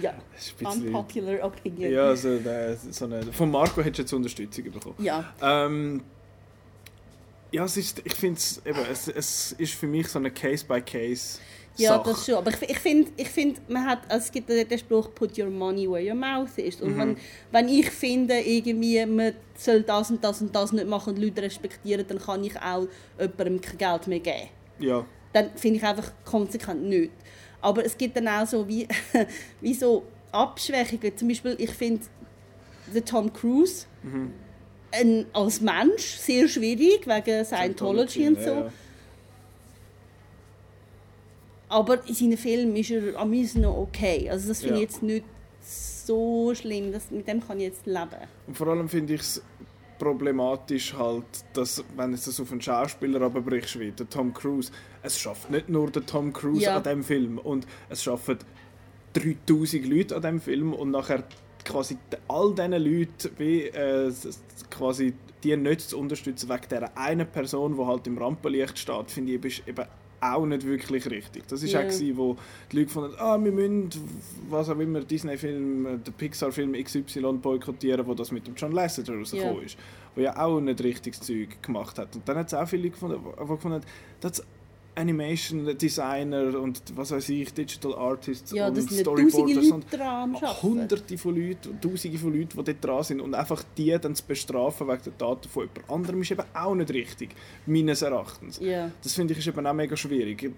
Ja, bisschen, unpopular opinion. ja, also, der, so eine, von Marco hättest du jetzt Unterstützung bekommen. Ja, Ähm, ja, es ist, ich finde es, es, es ist für mich so eine Case-by-Case ja Sache. das schon. Aber ich, ich finde, ich find, man hat, also es gibt den Spruch, put your money where your mouth is. Und Mhm. wenn, wenn ich finde, irgendwie, man soll das und das und das nicht machen und Leute respektieren, dann kann ich auch jemandem kein Geld mehr geben. Ja, dann finde ich einfach konsequent nicht. Aber es gibt dann auch so wie, wie so Abschwächungen. Zum Beispiel, ich finde Tom Cruise Mhm. ein, als Mensch sehr schwierig, wegen Scientology und so. ja, ja. Aber in seinen Filmen ist er am meisten noch okay. Also das finde Ja. ich jetzt nicht so schlimm. Das, mit dem kann ich jetzt leben. Und vor allem finde ich es problematisch halt, dass, wenn du das auf einen Schauspieler runterbrichst, wie der Tom Cruise, es schafft nicht nur der Tom Cruise Ja. an dem Film und es schaffen 3000 Leute an dem Film und nachher quasi all diesen Leuten wie äh, quasi die nicht zu unterstützen wegen dieser einen Person, die halt im Rampenlicht steht, finde ich eben auch nicht wirklich richtig. Das ist Ja. auch gewesen, wo die Leute gefunden haben, ah, wir müssen, was auch immer, Disney-Film, äh, den Pixar-Film XY boykottieren, wo das mit dem John Lasseter rausgekommen Ja. ist, wo ja auch nicht richtiges Zeug gemacht hat. Und dann hat es auch viele gefunden, die gefunden haben, Animation Designer und was weiß ich, Digital Artists Ja, und Storyboarders und Arbeiten. hunderte von Leuten, tausende von Leuten, die dort dran sind und einfach die dann zu bestrafen wegen der Daten von jemand anderem ist eben auch nicht richtig, meines Erachtens. Ja. Das finde ich ist eben auch mega schwierig.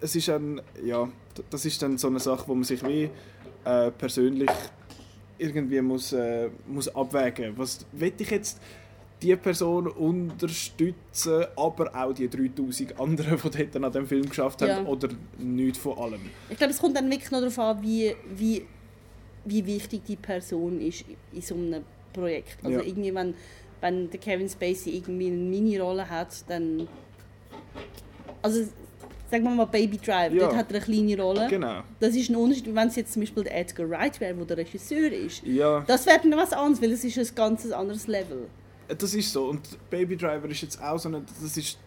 Es ist ein, ja, das ist dann so eine Sache, wo man sich wie äh, persönlich irgendwie muss, äh, muss abwägen. Was will ich jetzt die Person unterstützen, aber auch die 3000 anderen, die dort an dem Film geschafft haben, Ja. oder nichts von allem. Ich glaube, es kommt dann wirklich noch darauf an, wie, wie, wie wichtig die Person ist in so einem Projekt. Also Ja. irgendwie, wenn, wenn der Kevin Spacey irgendwie eine Mini-Rolle hat, dann... Also, sagen wir mal Baby Driver, Ja. dort hat er eine kleine Rolle. Genau. Das ist ein Unterschied, wenn es jetzt zum Beispiel der Edgar Wright wäre, wo der Regisseur ist. Ja. Das wäre dann was anderes, weil es ist ein ganz anderes Level. Das ist so. Und Baby Driver ist jetzt auch so eine. Das ist,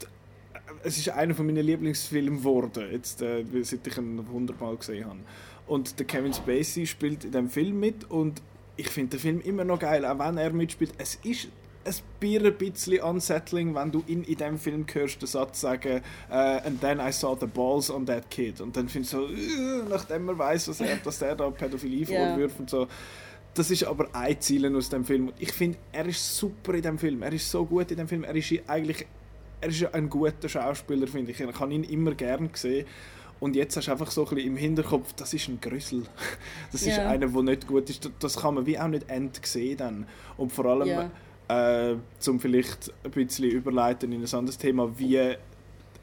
es ist einer von meinen Lieblingsfilmen geworden, jetzt, äh, seit ich ihn hundertmal gesehen habe. Und der Kevin Spacey spielt in dem Film mit und ich finde den Film immer noch geil, auch wenn er mitspielt. Es ist, ein bisschen unsettling, wenn du in, in dem Film hörst den Satz sagen uh, «And then I saw the balls on that kid». Und dann findest du so, uh, nachdem man weiß, was er, dass der da Pädophilie yeah. vorwirft und so. Das ist aber ein Ziel aus dem Film. Ich finde, er ist super in dem Film. Er ist so gut in dem Film. Er ist eigentlich er ist ein guter Schauspieler, finde ich. Ich habe ihn immer gern gesehen. Und jetzt hast du einfach so ein bisschen im Hinterkopf, das ist ein Grüssel. Das ist yeah. einer, der nicht gut ist. Das kann man wie auch nicht endsehen dann. Und vor allem, yeah. äh, zum vielleicht ein bisschen überleiten in ein anderes Thema, wie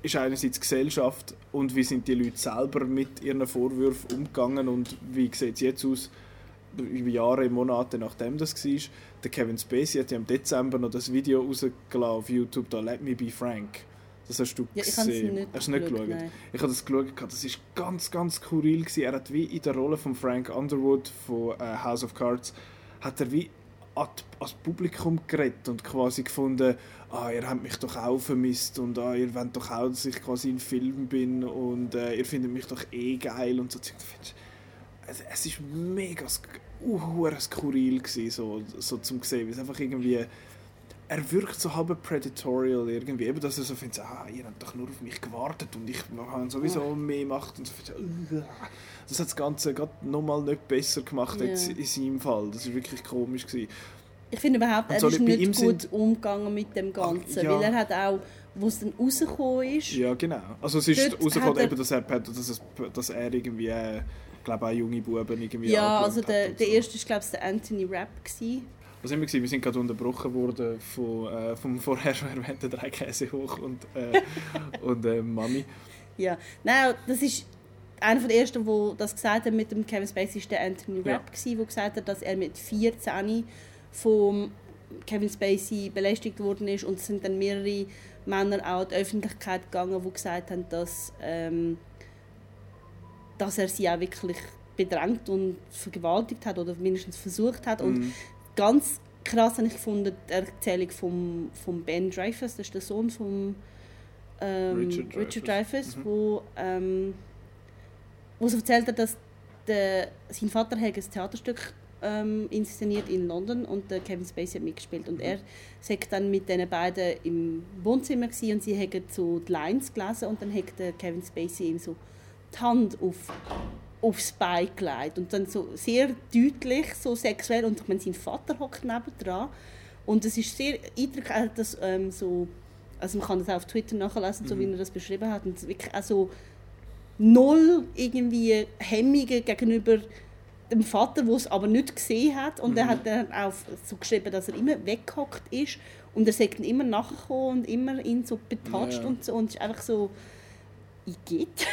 ist einerseits die Gesellschaft und wie sind die Leute selber mit ihren Vorwürfen umgegangen und wie sieht es jetzt aus, über Jahre, Monate nachdem das war. Der Kevin Spacey hat ja im Dezember noch das Video rausgelassen auf YouTube, da «Let me be frank». Das hast du ja, gesehen. Nicht hast du nicht geschaut? Nein. Ich habe das geschaut, das war ganz, ganz skurril. Gewesen. Er hat wie in der Rolle von Frank Underwood von äh, House of Cards, hat er wie als Publikum geredet und quasi gefunden, ah, ihr habt mich doch auch vermisst und ah, ihr wollt doch auch, dass ich quasi in Film bin und äh, ihr findet mich doch eh geil und so. Es ist mega uh, skurril gewesen, so, so zum sehen, weil es einfach irgendwie er wirkt so halb predatorial irgendwie, eben, dass er so findet, ah, ihr habt doch nur auf mich gewartet und ich habe sowieso mehr gemacht und so. Das hat das Ganze gerade nochmal nicht besser gemacht yeah. jetzt in seinem Fall. Das war wirklich komisch gewesen. Ich finde überhaupt, er so ist nicht gut sind... umgegangen mit dem Ganzen, Ach, ja. weil er hat auch, wo es dann rausgekommen ist... Ja, genau. Also es ist rausgekommen, eben, dass er, dass, es, dass er irgendwie, ich glaube auch junge Buben irgendwie Ja, also der, der erste war glaube ich der Anthony Rapp. Gewesen. Was sind wir? Wir sind gerade unterbrochen worden von, äh, vom vorher schon erwähnten drei Käse hoch und, äh, und äh, Mami. Ja, nein, das ist einer der ersten, der das gesagt hat mit dem Kevin Spacey, ist der Anthony Rapp, ja. der gesagt hat, dass er mit 14 vom Kevin Spacey belästigt worden ist und es sind dann mehrere Männer auch in die Öffentlichkeit gegangen, die gesagt haben, dass, ähm, dass er sie auch wirklich bedrängt und vergewaltigt hat oder mindestens versucht hat. Mhm. Und ganz krass habe ich gefunden die Erzählung von vom Ben Dreyfuss, das ist der Sohn von ähm, Richard, Richard Dreyfuss, mhm. wo, ähm, wo so erzählt hat, dass der, sein Vater ein Theaterstück ähm, inszeniert in London und der Kevin Spacey hat mitgespielt und mhm. er sagt dann mit den beiden im Wohnzimmer und sie haben so die Lines gelesen und dann hat der Kevin Spacey ihm so die Hand auf aufs Bein gelegt und dann so sehr deutlich, so sexuell und ich meine, sein Vater hockt nebendran und es ist sehr eindrücklich, dass ähm, so, also man kann das auch auf Twitter nachlesen, mhm. so wie mhm. er das beschrieben hat und wirklich also null irgendwie Hemmungen gegenüber dem Vater, der es aber nicht gesehen hat und mhm. er hat dann auch so geschrieben, dass er immer weggehockt ist und er sagt immer nachgekommen und immer ihn so betatscht ja. und so und es ist einfach so geht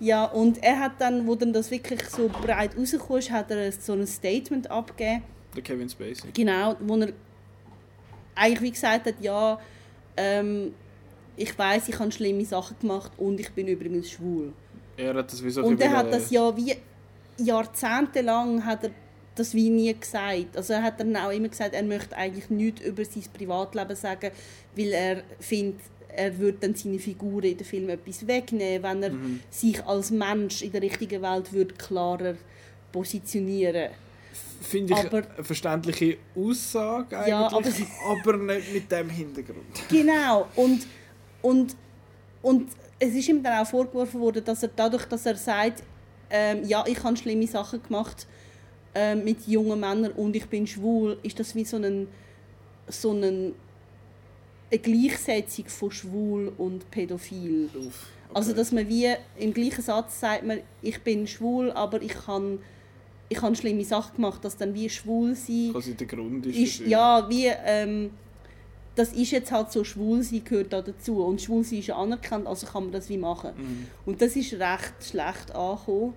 Ja, und er hat dann, wo dann das wirklich so breit rausgekommen ist, hat er so ein Statement abgegeben. Der Kevin Spacey. Genau, wo er eigentlich wie gesagt hat, ja, ähm, ich weiß, ich habe schlimme Sachen gemacht und ich bin übrigens schwul. Er hat das wie so Und er hat das ja wie jahrzehntelang hat er das wie nie gesagt. Also er hat dann auch immer gesagt, er möchte eigentlich nichts über sein Privatleben sagen, weil er findet, er würde dann seine Figuren in den Film etwas wegnehmen, wenn er mhm. sich als Mensch in der richtigen Welt würde klarer positionieren Finde ich aber, eine verständliche Aussage eigentlich, ja, aber, aber nicht mit dem Hintergrund. Genau, und, und, und es ist ihm dann auch vorgeworfen worden, dass er dadurch, dass er sagt, ähm, ja, ich habe schlimme Sachen gemacht ähm, mit jungen Männern und ich bin schwul, ist das wie so ein, so ein eine Gleichsetzung von schwul und pädophil. Okay. Also dass man wie im gleichen Satz sagt man, ich bin schwul, aber ich kann ich habe schlimme Sachen gemacht, dass dann wie schwul sein quasi der Grund ist, ist ja wie ähm, das ist jetzt halt so schwul sein gehört da dazu und schwul sein ist ja anerkannt, also kann man das wie machen mhm. und das ist recht schlecht angekommen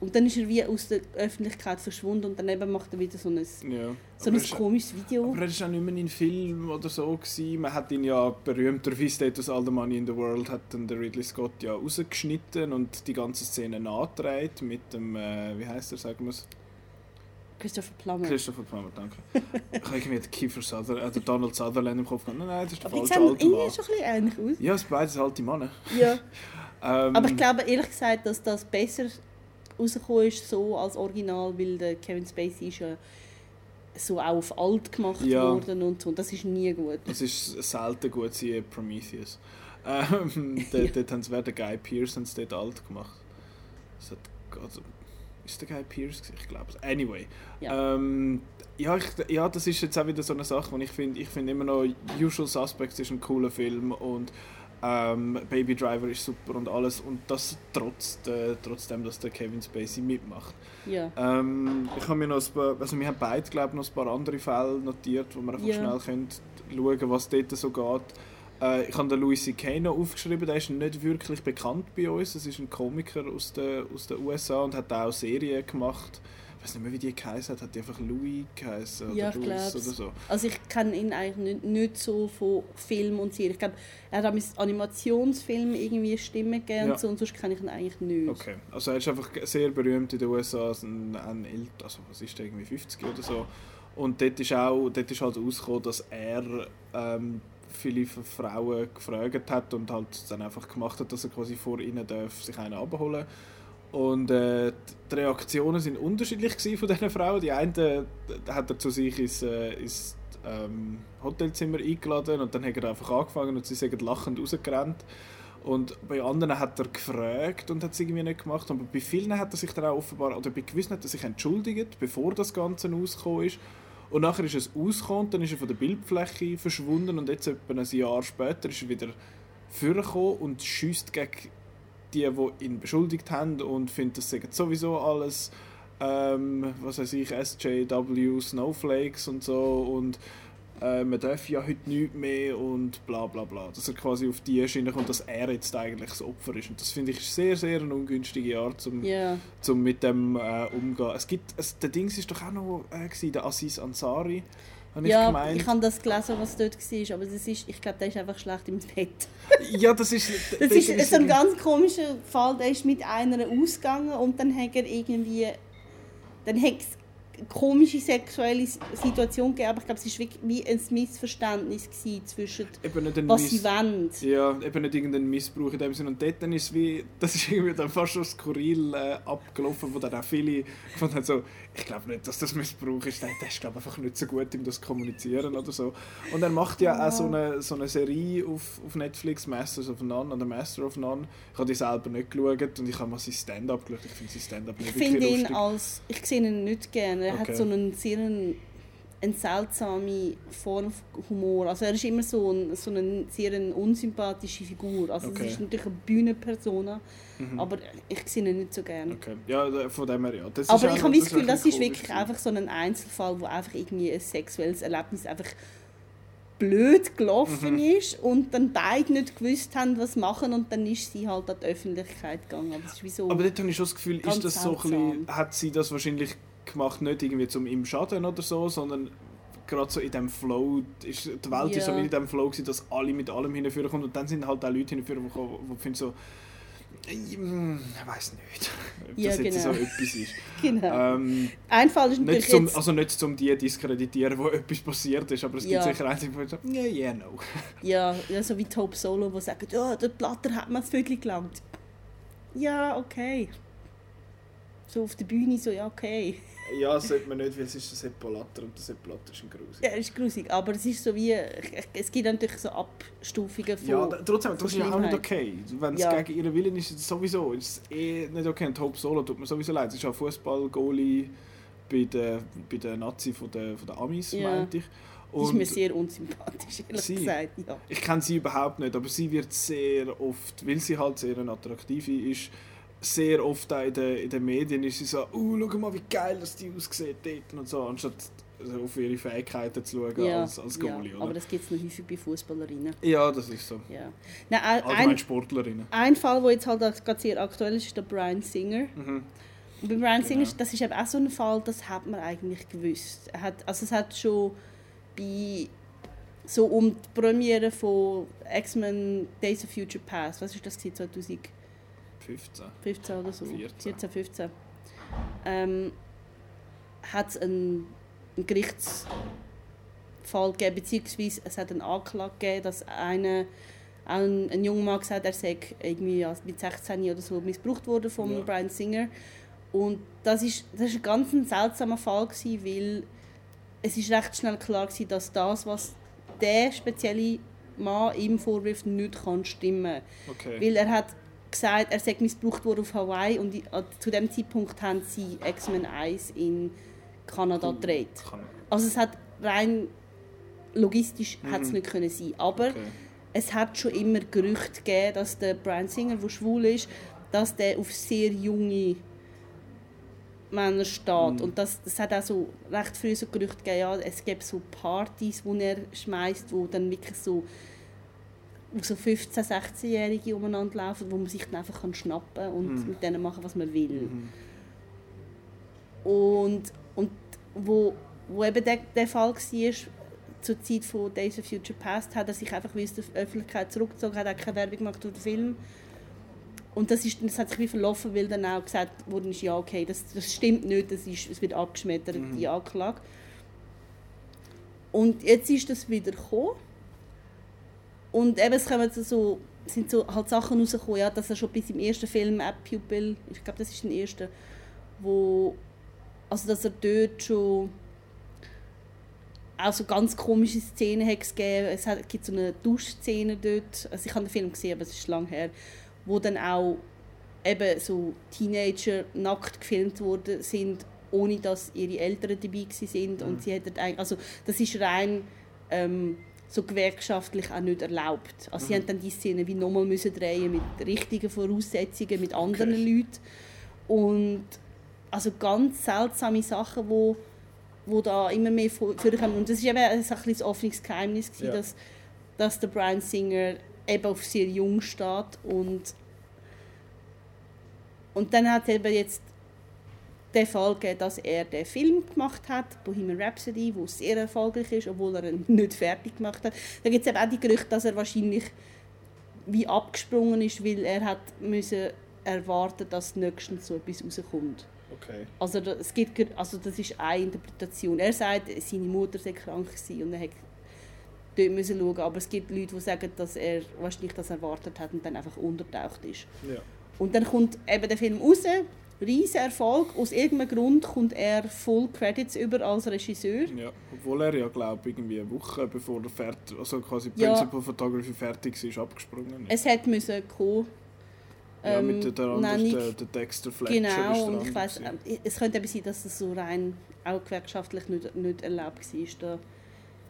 und dann ist er wie aus der Öffentlichkeit verschwunden und daneben macht er wieder so ein, ja. so ein komisches Video. Aber er war auch nicht mehr in Film oder so. Gewesen. Man hat ihn ja berühmterweise Status All the Money in the World hat dann der Ridley Scott ja rausgeschnitten und die ganze Szene nachgedreht mit dem, äh, wie heißt er, sagen wir es? Christopher Plummer. Christopher Plummer, danke. ich habe irgendwie den Kiefer Sutherland, äh, Donald Sutherland im Kopf gehabt. Nein, nein, das ist der falsche alte Mann. Die schon ein bisschen ähnlich aus. Ja, es sind beides alte Männer. Ja. ähm, Aber ich glaube ehrlich gesagt, dass das besser rausgekommen ist, so als Original, weil der Kevin Spacey ist ja so auch auf alt gemacht Ja. worden und so. Und das ist nie gut. Das ist selten gut, sie Prometheus. Ähm, dort, dort haben sie den Guy haben sie dort alt gemacht. Das hat, also, ist der Guy gewesen? Ich glaube es. Anyway. Ja. Ähm, ja, ich, ja, das ist jetzt auch wieder so eine Sache, wo ich finde, ich finde immer noch Usual Suspects ist ein cooler Film und ähm, Baby Driver ist super und alles und das trotz der, trotzdem, dass der Kevin Spacey mitmacht. Ja. Ähm, ich habe mir noch ein paar, also wir haben beide glaube noch ein paar andere Fälle notiert, wo wir einfach Ja. schnell können schauen, was dort so geht. Äh, ich habe den Louis C.K. noch aufgeschrieben, der ist nicht wirklich bekannt bei uns. Das ist ein Komiker aus den, aus den USA und hat auch Serien gemacht. Ich weiß nicht mehr, wie die geheißen hat. Hat die einfach Louis geheißen? Ja, oder ich Louis oder so? Also ich kenne ihn eigentlich nicht, nicht so von Film und Serie. Ich glaube, er hat auch mit Animationsfilmen irgendwie Stimmen gegeben Ja. und so, und sonst kenne ich ihn eigentlich nicht. Okay, also er ist einfach sehr berühmt in den USA, also ein, ein also was ist der, irgendwie 50 oder so. Und dort ist auch, dort ist halt rausgekommen, dass er ähm, viele Frauen gefragt hat und halt dann einfach gemacht hat, dass er quasi vor ihnen darf sich einen abholen und äh, die Reaktionen sind unterschiedlich von diesen Frauen. Die eine äh, hat er zu sich ins, äh, ins ähm, Hotelzimmer eingeladen und dann hat er einfach angefangen und sie sind lachend rausgerannt. Und bei anderen hat er gefragt und hat es irgendwie nicht gemacht. Aber bei vielen hat er sich dann auch offenbar, oder bei gewissen hat er sich entschuldigt, bevor das Ganze rausgekommen ist. Und nachher ist es rausgekommen, dann ist er von der Bildfläche verschwunden und jetzt etwa ein Jahr später ist er wieder vorgekommen und schießt gegen die, die ihn beschuldigt haben und findet, das sagen sowieso alles, ähm, was weiß ich, SJW, Snowflakes und so und äh, man darf ja heute nichts mehr und bla bla bla. Dass er quasi auf die Schiene kommt, dass er jetzt eigentlich das Opfer ist. Und das finde ich sehr, sehr eine ungünstige Art, um, Ja, zum mit dem äh, umgehen. Es gibt, es, der Dings ist doch auch noch äh, gewesen, der Aziz Ansari, habe ich ja gemeint. ich habe das gelesen, was dort war, aber das ist, ich glaube, der ist einfach schlecht im Bett. ja, das ist... Das ist so ein ganz komischer Fall, der ist mit einer ausgegangen und dann hat er irgendwie, dann hat komische sexuelle Situation gegeben, aber ich glaube, es war wie ein Missverständnis zwischen was Miss- sie wollen. Ja, eben nicht irgendein Missbrauch in dem Sinne. Und dort dann ist es wie, das ist irgendwie dann fast schon skurril äh, abgelaufen, wo dann auch viele gefunden haben, so, ich glaube nicht, dass das Missbrauch ist. Der, ist glaube einfach nicht so gut, um das zu kommunizieren oder so. Und er macht ja auch so eine, so eine Serie auf, auf Netflix, Masters of None oder Master of None. Ich habe die selber nicht geschaut und ich habe mal sein Stand-up geschaut. Ich finde sein Stand-up nicht Ich finde wirklich ihn lustig. als, ich sehe ihn nicht gerne. Er Okay. hat so einen sehr eine seltsame Form von Humor. Also er ist immer so, ein, so eine sehr eine unsympathische Figur. Also Okay. es ist natürlich eine Bühnenpersona, Mhm. aber ich sehe ihn nicht so gerne. Okay. Ja, von dem her ja. Das Aber ich habe das Gefühl, das ist wirklich einfach so ein Einzelfall, wo einfach irgendwie ein sexuelles Erlebnis einfach blöd gelaufen Mhm. ist und dann beide nicht gewusst haben, was machen und dann ist sie halt an die Öffentlichkeit gegangen. Aber das ist wie so... Aber dort habe ich schon das Gefühl, ist das so ein bisschen, hat sie das wahrscheinlich gemacht, nicht irgendwie zum ihm schaden oder so, sondern gerade so in dem Flow, ist, die Welt ist so wie in dem Flow gewesen, dass alle mit allem hinführen kommen und dann sind halt auch Leute hinführen, die, die finden so, «Hm, ich weiß nicht, ob Ja, das jetzt so genau. etwas ist. genau. Ähm, Ein Fall ist natürlich nicht zum, jetzt... also nicht zum die diskreditieren, wo etwas passiert ist, aber es gibt Ja. sicher einzige, die so, yeah, yeah, no. Ja, ja, so wie Top Solo, die sagen, ja, der Platter hat mir das Viertel gelangt. Ja, okay. So auf der Bühne so, ja, okay. Ja, das sollte man nicht, weil es ist der Sepp Blatter und der Sepp Blatter ist ein Grusig. Ja, ist grusig, aber es ist so wie, es gibt natürlich so Abstufungen von... Ja, trotzdem, das ist ja auch nicht okay. Wenn es Ja. gegen ihren Willen ist, ist es sowieso ist es eh nicht okay. Und Hope Solo tut mir sowieso leid. Es ist auch Fußball-Goalie bei den, bei den Nazi von den, von den Amis, Ja. meinte ich. Das ist Und mir sehr unsympathisch, ehrlich Sie? gesagt. Ja. ich kenne sie überhaupt nicht, aber sie wird sehr oft, weil sie halt sehr eine attraktive ist, sehr oft auch in den, in den Medien ist sie so, uh, schau mal, wie geil das die aussieht dort und so, anstatt auf ihre Fähigkeiten zu schauen ja, als, als Goalie. Ja, aber das gibt es noch häufig bei Fußballerinnen. Ja, das ist so. Ja. Nein, äh, Allgemein ein, Sportlerinnen. Ein Fall, der jetzt halt gerade sehr aktuell ist, ist der Brian Singer. Mhm. Und bei Brian genau. Singer, das ist eben auch so ein Fall, das hat man eigentlich gewusst. Er hat, also es hat schon bei so um die Premiere von X-Men Days of Future Past, was ist das 2000 15. 15 oder so. 14, 14 15. Ähm, hat es einen, einen Gerichtsfall gegeben, beziehungsweise es hat einen Anklage gegeben, dass eine, ein, ein junger Mann gesagt hat, er sei irgendwie mit 16 oder so missbraucht worden von ja. Brian Singer. Und das ist, das ist ein ganz ein seltsamer Fall, gewesen, weil es ist recht schnell klar war, dass das, was der spezielle Mann ihm vorwirft, nicht kann stimmen. Okay. Weil er hat gesagt, er sei missbraucht worden auf Hawaii und äh, zu dem Zeitpunkt haben sie X-Men 1 in Kanada gedreht. Also es hat rein logistisch hat es nicht können sein, aber Mhm. Okay. es hat schon immer Gerüchte gegeben, dass der Brian Singer, der schwul ist, dass der auf sehr junge Männer steht. Mhm. Und das, das hat auch so recht früh so Gerüchte gegeben, ja, es gibt so Partys, wo er schmeißt, wo dann wirklich so so 15-, 16-Jährige umeinander laufen, wo man sich dann einfach kann schnappen kann und Mhm. mit denen machen, was man will. Mhm. Und, und wo, wo eben der, der Fall war, zur Zeit von Days of Future Past, hat er sich einfach wie aus der Öffentlichkeit zurückgezogen, hat auch keine Werbung gemacht für den Film. Und das, ist, das hat sich wie verlaufen, weil dann auch gesagt wurde, ja okay, das, das stimmt nicht, das ist, es wird abgeschmettert, die Anklage. Und jetzt ist das wieder gekommen. Und eben, es kommen so, so, sind so halt Sachen rausgekommen, ja, dass er schon bis im ersten Film App Pupil, ich glaube, das ist der erste, wo also dass er dort schon auch so ganz komische Szenen hat es gegeben. Es hat, gibt so eine Duschszene dort, also ich habe den Film gesehen, aber es ist lang her, wo dann auch eben so Teenager nackt gefilmt worden sind, ohne dass ihre Eltern dabei gewesen sind. Und sie hätten eigentlich, also das ist rein ähm, so gewerkschaftlich auch nicht erlaubt. Also sie haben dann die Szene wie nochmal müssen drehen mit richtigen Voraussetzungen, mit anderen Okay. Leuten und also ganz seltsame Sachen, wo, wo da immer mehr vor- vorkommen. Und das ist eben ein bisschen offenes Geheimnis, gewesen, Ja. dass, dass der Brian Singer eben auf sehr jung steht und und dann hat es eben jetzt Fall gegeben, dass er den Film gemacht hat, Bohemian Rhapsody, der sehr erfolgreich ist, obwohl er ihn nicht fertig gemacht hat. Da gibt es eben auch die Gerüchte, dass er wahrscheinlich wie abgesprungen ist, weil er hat müssen erwarten, dass nächstens so etwas rauskommt. Okay. Also, da- es gibt, also das ist eine Interpretation. Er sagt, seine Mutter sei krank gewesen und er hätte dort müssen schauen. Aber es gibt Leute, die sagen, dass er wahrscheinlich das erwartet hat und dann einfach untertaucht ist. Ja. Und dann kommt eben der Film raus, riesen Erfolg. Aus irgendeinem Grund kommt er Full Credits über als Regisseur. ja. Obwohl er ja, glaube irgendwie eine Woche bevor er fertig, also quasi Ja. Principal Photography fertig ist, abgesprungen ist. Es hat müssen kommen. ja, ähm, mit der, der, andere, Nennig- der, der Dexter Fletcher Genau, der und ich weiss, gewesen. äh, es könnte eben sein, dass es so rein auch gewerkschaftlich nicht, nicht erlaubt war, da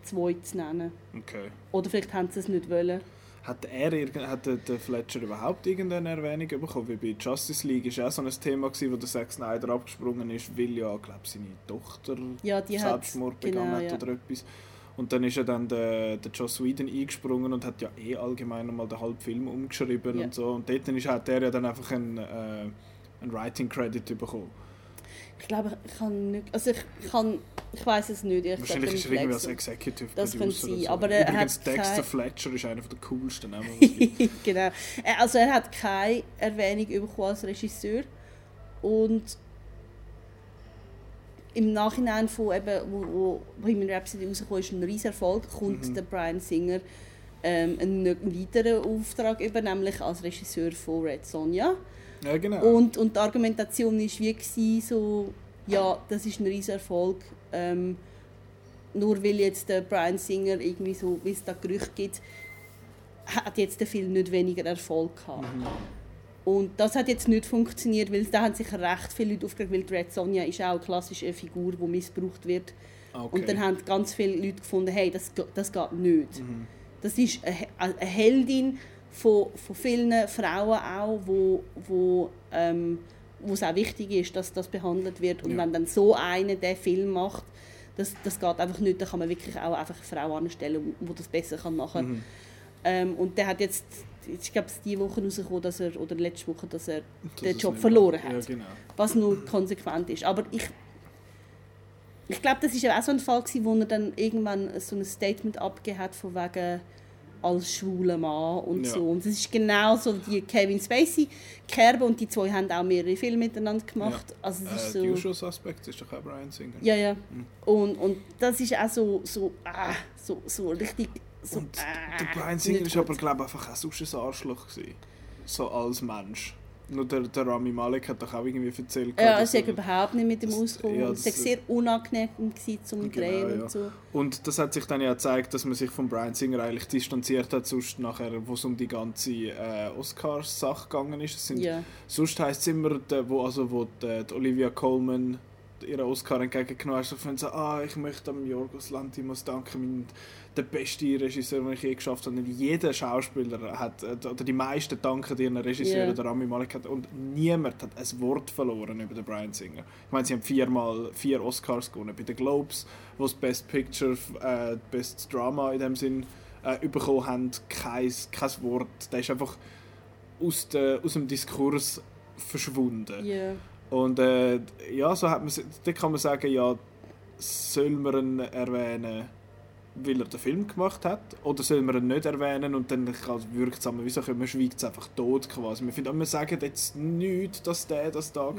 zwei zu nennen. Okay. Oder vielleicht haben sie es nicht wollen. Hat, er, hat der, Fletcher überhaupt irgendeine Erwähnung bekommen? Wie bei Justice League ist auch so ein Thema, gewesen, wo der Zack Snyder abgesprungen ist, weil ja, glaube seine Tochter Ja, die hat- Selbstmord begangen genau, hat ja. oder etwas. Und dann ist ja dann der, der Joss Whedon eingesprungen und hat ja eh allgemein nochmal den halben Film umgeschrieben Ja. und so. Und dort ist, hat er ja dann einfach einen, äh, einen Writing Credit bekommen. Ich glaube, ich kann nicht. Also ich kann. Ich weiß es nicht. Ich Wahrscheinlich ist er irgendwie als. Executive Das Producer sein, so. aber er Übrigens, hat Dexter kein- Fletcher ist einer der coolsten Namen, genau. Äh, Also er hat keine Erwähnung bekommen als Regisseur. Und im Nachhinein von eben, wo, wo Bohemian Rhapsody rausgekommen ist, ein riesen Erfolg, kommt Mhm. der Brian Singer ähm, einen weiteren Auftrag über, nämlich als Regisseur von Red Sonja. Ja, genau. Und, und die Argumentation war wie so, ja, das ist ein riesen Erfolg. Ähm, nur weil jetzt der Brian Singer irgendwie so, wie es da Gerüchte gibt, hat jetzt der Film nicht weniger Erfolg gehabt. Und das hat jetzt nicht funktioniert, weil da haben sich recht viele Leute aufgeregt, weil die Red Sonja ist auch eine klassische Figur, die missbraucht wird. Ah, okay. Und dann haben ganz viele Leute gefunden, hey, das, das geht nicht. Mhm. Das ist eine, He- eine Heldin von, von vielen Frauen auch, wo, wo, ähm, wo es auch wichtig ist, dass das behandelt wird. Und Ja. wenn dann so eine den Film macht, das, das geht einfach nicht, da kann man wirklich auch einfach eine Frau anstellen, die das besser kann machen kann. Mhm. Ähm, und der hat jetzt, ich glaube, es diese Woche rausgekommen, dass er, oder letzte Woche, dass er Dass den Job verloren hat. Ja, genau. Was nur konsequent ist. Aber ich, ich glaube, das war ja auch so ein Fall, gewesen, wo er dann irgendwann so ein Statement abgegeben hat, von wegen als schwuler Mann und Ja. so. Und es ist genau so die Kevin Spacey Kerbe und die zwei haben auch mehrere Filme miteinander gemacht. Also es ist Äh, die so... Usual Suspects ist doch auch Brian Singer. Ja, ja. Mhm. Und, und das ist auch so, so, ah, so, so richtig... So, Und ah, der Brian Singer ist aber, glaube ich, einfach auch sonst ein Arschloch gewesen. So als Mensch. Nur der, der Rami Malek hat doch auch irgendwie erzählt. Ja, es er- überhaupt nicht mit dem Auskommen. ja, es war sehr unangenehm gewesen zum Genau, Drehen ja. und so. Und das hat sich dann ja gezeigt, dass man sich von Brian Singer eigentlich distanziert hat, sonst nachher, wo es um die ganze äh, Oscars-Sache gegangen ist. Sind, Ja. Sonst heisst es immer, der, wo, also, wo die, die Olivia Colman ihren Oscar entgegengenommen hat, von so, ah, ich möchte am Yorgos Lanthimos danken, mein, der beste Regisseur, den ich je geschafft habe. Und jeder Schauspieler hat, äh, oder die meisten danken ihren Regisseur, Ja. der Rami Malek hat, und niemand hat ein Wort verloren über den Brian Singer. Ich meine, sie haben viermal vier Oscars gewonnen. Bei den Globes, wo das Best Picture, äh, Best Drama in dem Sinn äh, bekommen haben, kein, kein Wort. Der ist einfach aus, der, aus dem Diskurs verschwunden. Ja. Und äh, ja, so hat man, da kann man sagen, ja, soll man ihn erwähnen, weil er den Film gemacht hat, oder soll man ihn nicht erwähnen und dann wirkt es einmal, wieso man schweigt es einfach tot quasi. Man findet, wir sagen jetzt nichts, dass der das da war.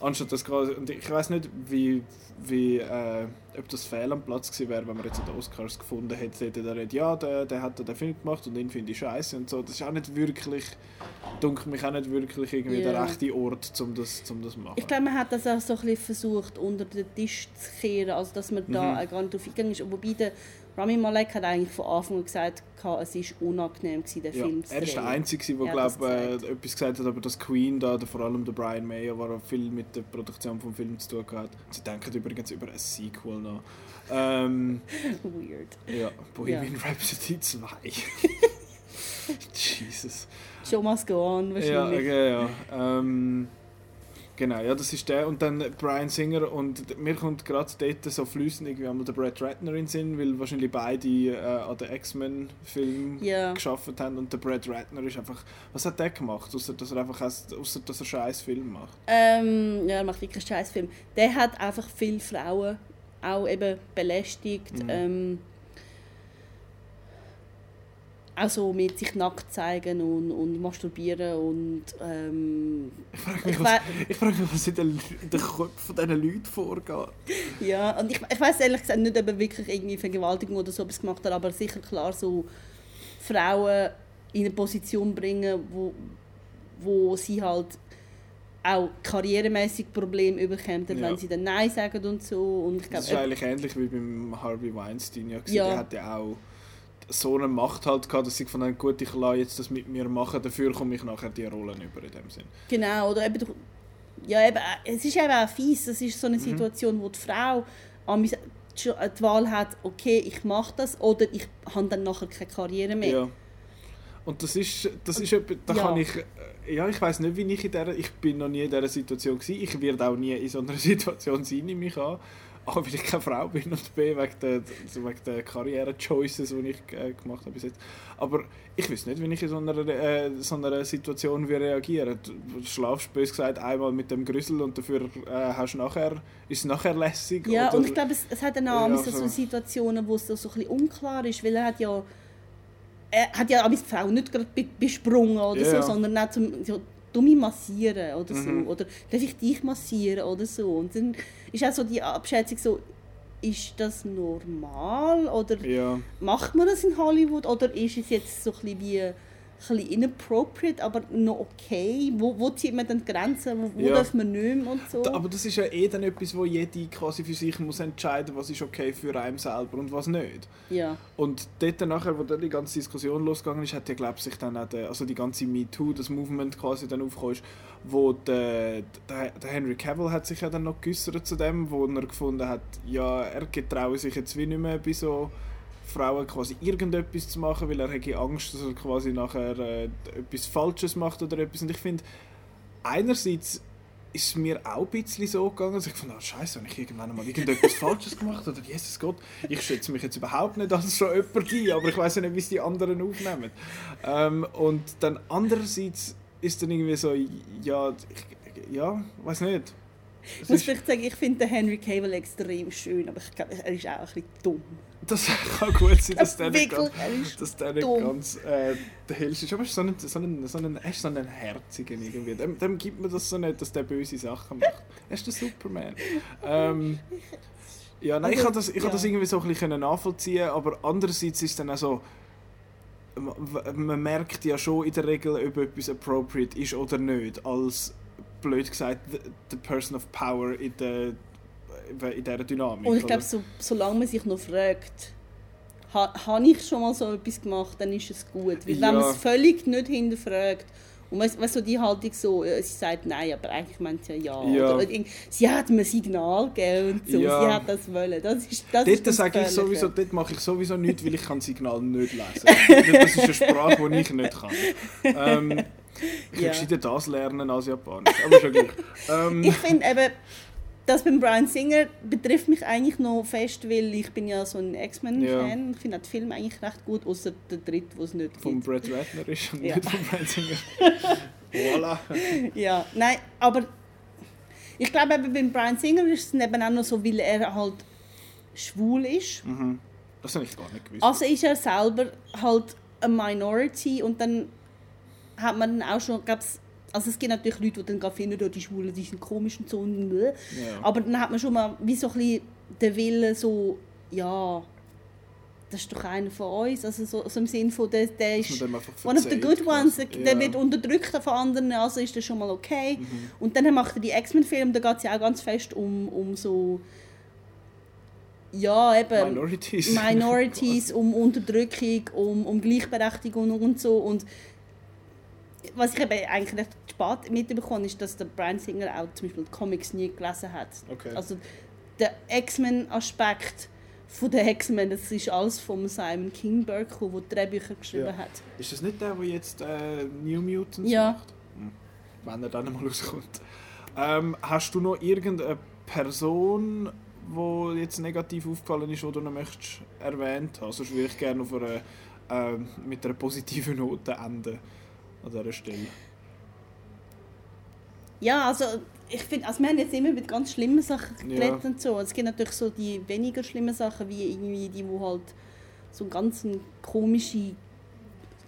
Anstatt das quasi, und ich weiß nicht, wie, wie, äh, ob das fehl am Platz gewesen wäre, wenn man jetzt den Oscars gefunden hätte, hätte der redet, ja, der, der hat den Film gemacht und den finde ich scheiße und so. Das ist auch nicht wirklich, dunkelt mich auch nicht wirklich irgendwie Ja. der rechte Ort, um das, um das zu machen. Ich glaube, man hat das auch so ein bisschen versucht, unter den Tisch zu kehren, also dass man da Mhm. gar nicht drauf eingegangen ist. Wobei der Rami Malek hat eigentlich von Anfang an gesagt, es war unangenehm, gewesen, den Ja, Film zu er ist der drehen. Einzige, der Er glaub, das äh, gesagt. etwas gesagt hat, aber das Queen da, der, vor allem der Brian Mayer, war auch viel mit der Produktion vom Film zu tun hat. Sie denken übrigens über ein Sequel noch. Ähm, Weird. ja, Bohemian Rhapsody 2. Jesus. Show must go on, Ja, wahrscheinlich. ja, ja. Ähm, genau, ja, das ist der. Und dann Brian Singer und mir kommt gerade dort so flüssend irgendwie einmal der Brad Ratner in Sinn, weil wahrscheinlich beide äh, an den X-Men-Film Ja. geschafft haben und der Brad Ratner ist einfach, was hat der gemacht, außer dass er einfach außer dass er scheiß Film macht. Ähm, ja, er macht wirklich einen scheiß Film. Der hat einfach viele Frauen auch eben belästigt. Mhm. Ähm, auch so mit sich nackt zeigen und, und masturbieren und ähm, Ich frage Ich mich, wei- was, ich frage mich, was in den, in den Köpfen dieser Leute vorgeht. ja, und ich, ich weiß ehrlich gesagt nicht, ob er wirklich irgendwie Vergewaltigung oder so etwas gemacht hat, aber sicher klar so Frauen in eine Position bringen, wo, wo sie halt auch karrieremäßig Probleme überkommen, Ja. wenn sie dann Nein sagen und so. Und ich Das ist glaube, eigentlich ähnlich wie beim Harvey Weinstein. Ja. Ja. Der hat ja auch so eine Macht halt gehabt, dass sie gefunden haben, gut, ich lasse jetzt das mit mir machen, dafür komme ich nachher die Rollen über in dem Sinn. Genau, oder eben, ja, eben, es ist eben auch fies, das ist so Mhm. eine Situation, wo die Frau die Wahl hat, okay, ich mache das oder ich habe dann nachher keine Karriere mehr. Ja. Und das ist, das ist etwa, da Ja. kann ich, äh, ja, ich weiß nicht, wie ich in der, ich bin noch nie in dieser Situation gewesen. Ich werde auch nie in so einer Situation sein, nehme ich an. A, weil ich keine Frau bin und B, wegen der, also wegen der Karriere-Choices, die ich äh, gemacht habe bis jetzt. Aber ich weiß nicht, wie ich in so einer, äh, so einer Situation wie reagieren. Du schlafst, bös gesagt, einmal mit dem Grüssel und dafür äh, hast du nachher, ist es nachher lässig. Ja, oder, und ich glaube, es, es hat dann auch Ja, so so. Situationen, wo es so, so ein bisschen unklar ist, weil er hat ja er hat ja amigs die Frau nicht gerade be besprungen oder ja. so, sondern auch zum so, «Du mich massieren» oder Mhm. so, oder «Darf ich dich massieren?» oder so. Und dann ist auch so die Abschätzung so, ist das normal oder Ja, macht man das in Hollywood oder ist es jetzt so ein bisschen wie ein bisschen inappropriate, aber noch okay? Wo, wo zieht man dann die Grenzen? Wo, wo Ja. darf man nicht mehr und so? Aber das ist ja eh dann etwas, wo jede quasi für sich muss entscheiden, was ist okay für einen selber und was nicht. ja. Und dort nachher, wo dann die ganze Diskussion losgegangen ist, hat ja glaube sich dann auch der, also die ganze MeToo, das Movement quasi dann aufgekommen ist, wo der, der, der Henry Cavill hat sich ja dann noch geäußert zu dem, wo er gefunden hat, ja, er getraue sich jetzt wie nicht mehr bei so Frauen quasi irgendetwas zu machen, weil er hätte Angst, dass er quasi nachher äh, etwas Falsches macht oder etwas. Und ich finde, einerseits ist es mir auch ein bisschen so gegangen, dass ich fand, ah, scheiße, habe ich irgendwann mal irgendetwas Falsches gemacht oder Jesus Gott, ich schätze mich jetzt überhaupt nicht als so jemand ein, aber ich weiß ja nicht, wie es die anderen aufnehmen. Ähm, und dann andererseits ist dann irgendwie so, ja, ich, ja, weiß nicht. Ich Es muss ist, vielleicht sagen, ich finde Henry Cavill extrem schön, aber ich glaube, er ist auch ein bisschen dumm. Das kann gut sein, dass der nicht dass der nicht ganz äh, der hellste ist. Aber er ist so ein, so ein, so er ist so ein Herziger irgendwie. Dem, dem gibt man das so nicht, dass der böse Sachen macht. Er ist der Superman. Ähm, ja, nein, ich Also, kann das, ich ja. das irgendwie so ein bisschen nachvollziehen, aber andererseits ist dann auch so, man, man merkt ja schon in der Regel, ob etwas appropriate ist oder nicht, als blöd gesagt, the, the person of power in der in dieser Dynamik. Und ich glaube, so, solange man sich noch fragt, ha, habe ich schon mal so etwas gemacht, dann ist es gut. Weil ja. wenn man es völlig nicht hinterfragt, und weißt, weißt du, die Haltung so, sie sagt nein, aber eigentlich meint sie ja ja. Oder, sie hat mir ein Signal gegeben und so, ja. sie hat das wollen. Das ist, das dort ist sage ich sowieso, dort mache ich sowieso nichts, weil ich kann Signal nicht lesen. das ist eine Sprache, die ich nicht kann. Ähm, ich ja. würde das lernen als Japanisch, aber schon gleich. Ähm, ich finde eben, das beim Brian Singer betrifft mich eigentlich noch fest, weil ich bin ja so ein X-Men-Fan. Ja. Ich finde den Film eigentlich recht gut, außer der dritte, wo es nicht Von. Brad Ratner ist und ja. nicht von Brian Singer. voilà. Ja, nein, aber ich glaube eben beim Brian Singer ist es eben auch noch so, weil er halt schwul ist. Mhm. Das habe ich gar nicht gewusst. Also ist er selber halt eine Minority und dann hat man dann auch schon, glaube also es gibt natürlich Leute, die dann finden, oh, die Schwulen die sind komisch und so. Und ja. Aber dann hat man schon mal wie so ein bisschen den Willen, so, ja, das ist doch einer von uns. Also so, so im Sinne von, der, der ist one of the good ones, der, der ja. wird unterdrückt von anderen, also ist das schon mal okay. Mhm. Und dann macht er die X-Men-Filme, da geht es ja auch ganz fest um, um so ja, eben Minorities, Minorities um Unterdrückung, um, um Gleichberechtigung und so. Und was ich eben eigentlich recht spät mitbekommen ist, dass der Brian Singer auch zum Beispiel die Comics nie gelesen hat. Okay. Also der X-Men-Aspekt von den X-Men, das ist alles von Simon Kinberg, der die Drehbücher geschrieben ja. hat. Ist das nicht der, der jetzt äh, New Mutants ja. macht? Hm. Wenn er dann mal rauskommt. Ähm, hast du noch irgendeine Person, die jetzt negativ aufgefallen ist, die du noch möchtest erwähnt hast? Sonst würde ich gerne auf eine, äh, mit einer positiven Note enden an dieser Stelle. Ja, also ich finde, also wir haben jetzt immer mit ganz schlimmen Sachen geredet ja. und so. Es gibt natürlich so die weniger schlimmen Sachen, wie irgendwie die, die halt so eine ganz komische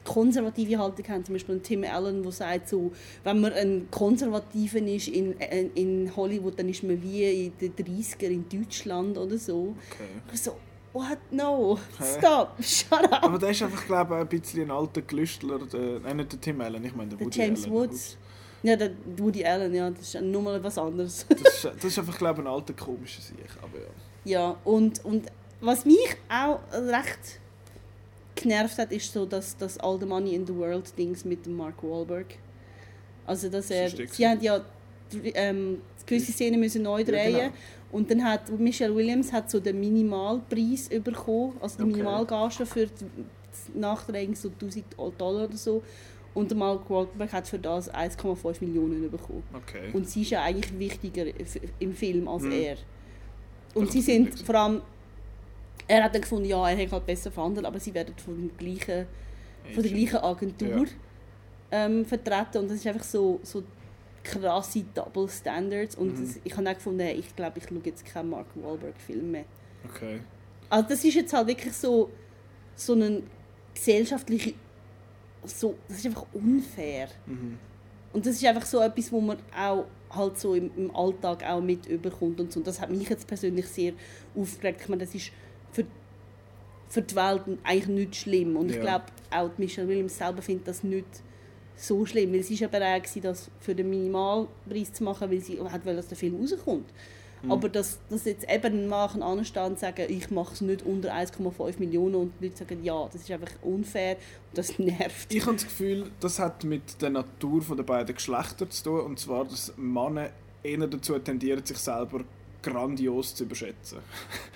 konservative Haltung haben. Zum Beispiel Tim Allen, der sagt, so, wenn man ein Konservativen ist in, in, in Hollywood, dann ist man wie in den 30er in Deutschland oder so. Okay. So, What? No. Stop. Shut up. Aber der ist einfach, glaube ich, ein bisschen ein alter Gelüstler. Der, nein, nicht der Tim Allen, ich meine der, der Woody James Allen. Woods. Ja, der Woody Allen, ja, das ist nur mal etwas anderes. das, ist, das ist einfach, glaube ich, ein alter komischer Sieg, aber ja. Ja, und, und was mich auch recht genervt hat, ist so, dass das All the Money in the World Dings mit Mark Wahlberg. Also, dass er, sie haben ja ähm, gewisse Szenen müssen neu drehen ja, genau. Und dann hat Michelle Williams hat so den Minimalpreis bekommen, also die okay. Minimalgage für das Nachtragen so 1000 Dollar oder so. Und der Mark Wahlberg hat für das 1,5 Millionen bekommen. Okay. Und sie ist ja eigentlich wichtiger im Film als hm. er. Und das sie sind vor allem, er hat dann gefunden, ja, er hat halt besser verhandelt, aber sie werden von, dem gleichen, von der gleichen Agentur ja. ähm, vertreten. Und das ist einfach so, so krasse Double Standards und mhm. das, ich habe auch gefunden, ich glaube, ich schaue jetzt keinen Mark Wahlberg Film mehr. Okay. Also das ist jetzt halt wirklich so so eine gesellschaftliche so das ist einfach unfair. Mhm. Und das ist einfach so etwas, wo man auch halt so im, im Alltag auch mit überkommt und so. Und das hat mich jetzt persönlich sehr aufgeregt. Ich meine, das ist für, für die Welt eigentlich nicht schlimm. Und ja. ich glaube, auch Michelle Williams selber findet das nicht so schlimm, weil sie war bereit, das für den Minimalpreis zu machen, weil sie hat wollte, dass der Film rauskommt. Mhm. Aber dass, dass jetzt eben machen anstehen und sagen, ich mache es nicht unter 1,5 Millionen und die Leute sagen, ja, das ist einfach unfair und das nervt. Ich habe das Gefühl, das hat mit der Natur der beiden Geschlechter zu tun und zwar, dass Männer eher dazu tendieren, sich selber grandios zu überschätzen.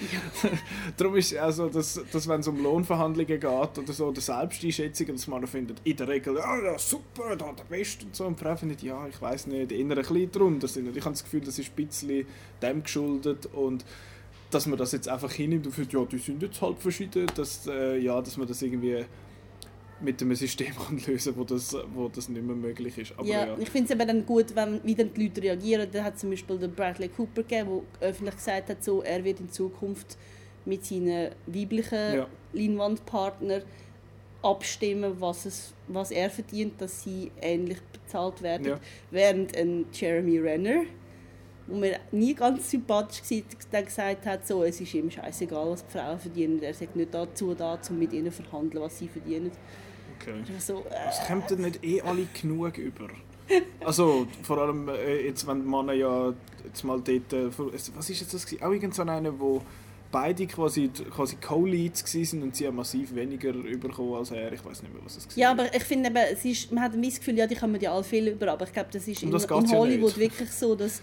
Ja. Darum ist also, dass, dass wenn es um Lohnverhandlungen geht oder so, oder Selbsteinschätzung, dass man findet, in der Regel, ja, ja super, da der Beste und so, und die Frau findet, ja, ich weiß nicht, innere ein bisschen drunter sind. Ich habe das Gefühl, das ist ein bisschen dem geschuldet und dass man das jetzt einfach hinnimmt und findet, ja, die sind jetzt halt verschieden, dass, äh, ja, dass man das irgendwie mit einem System lösen wo das, wo das nicht mehr möglich ist. Aber ja, ja. ich finde es eben dann gut, wenn wieder die Leute reagieren. Da hat zum Beispiel der Bradley Cooper gegeben, der öffentlich gesagt hat, so, er wird in Zukunft mit seinen weiblichen ja. Leinwandpartnern abstimmen, was, es, was er verdient, dass sie ähnlich bezahlt werden. Ja. Während ein Jeremy Renner, wo mir nie ganz sympathisch war, gesagt hat, so, es ist ihm scheißegal, was die Frauen verdienen. Er sagt nicht dazu da, um mit ihnen zu verhandeln, was sie verdienen. Okay. So, äh, Es kommt denn nicht eh alle genug über? Also, vor allem äh, jetzt, wenn Männer ja jetzt mal dort... Äh, was ist jetzt das? gewesen? Auch irgend so einer, wo beide quasi, quasi Co-Leads waren und sie haben massiv weniger bekommen als er. Ich weiß nicht mehr, was es war. Ja, aber ich finde eben, es ist, man hat ein das Gefühl, ja, die kommen ja alle viel über, aber ich glaube, das ist in, das in ja Hollywood nicht. wirklich so, dass,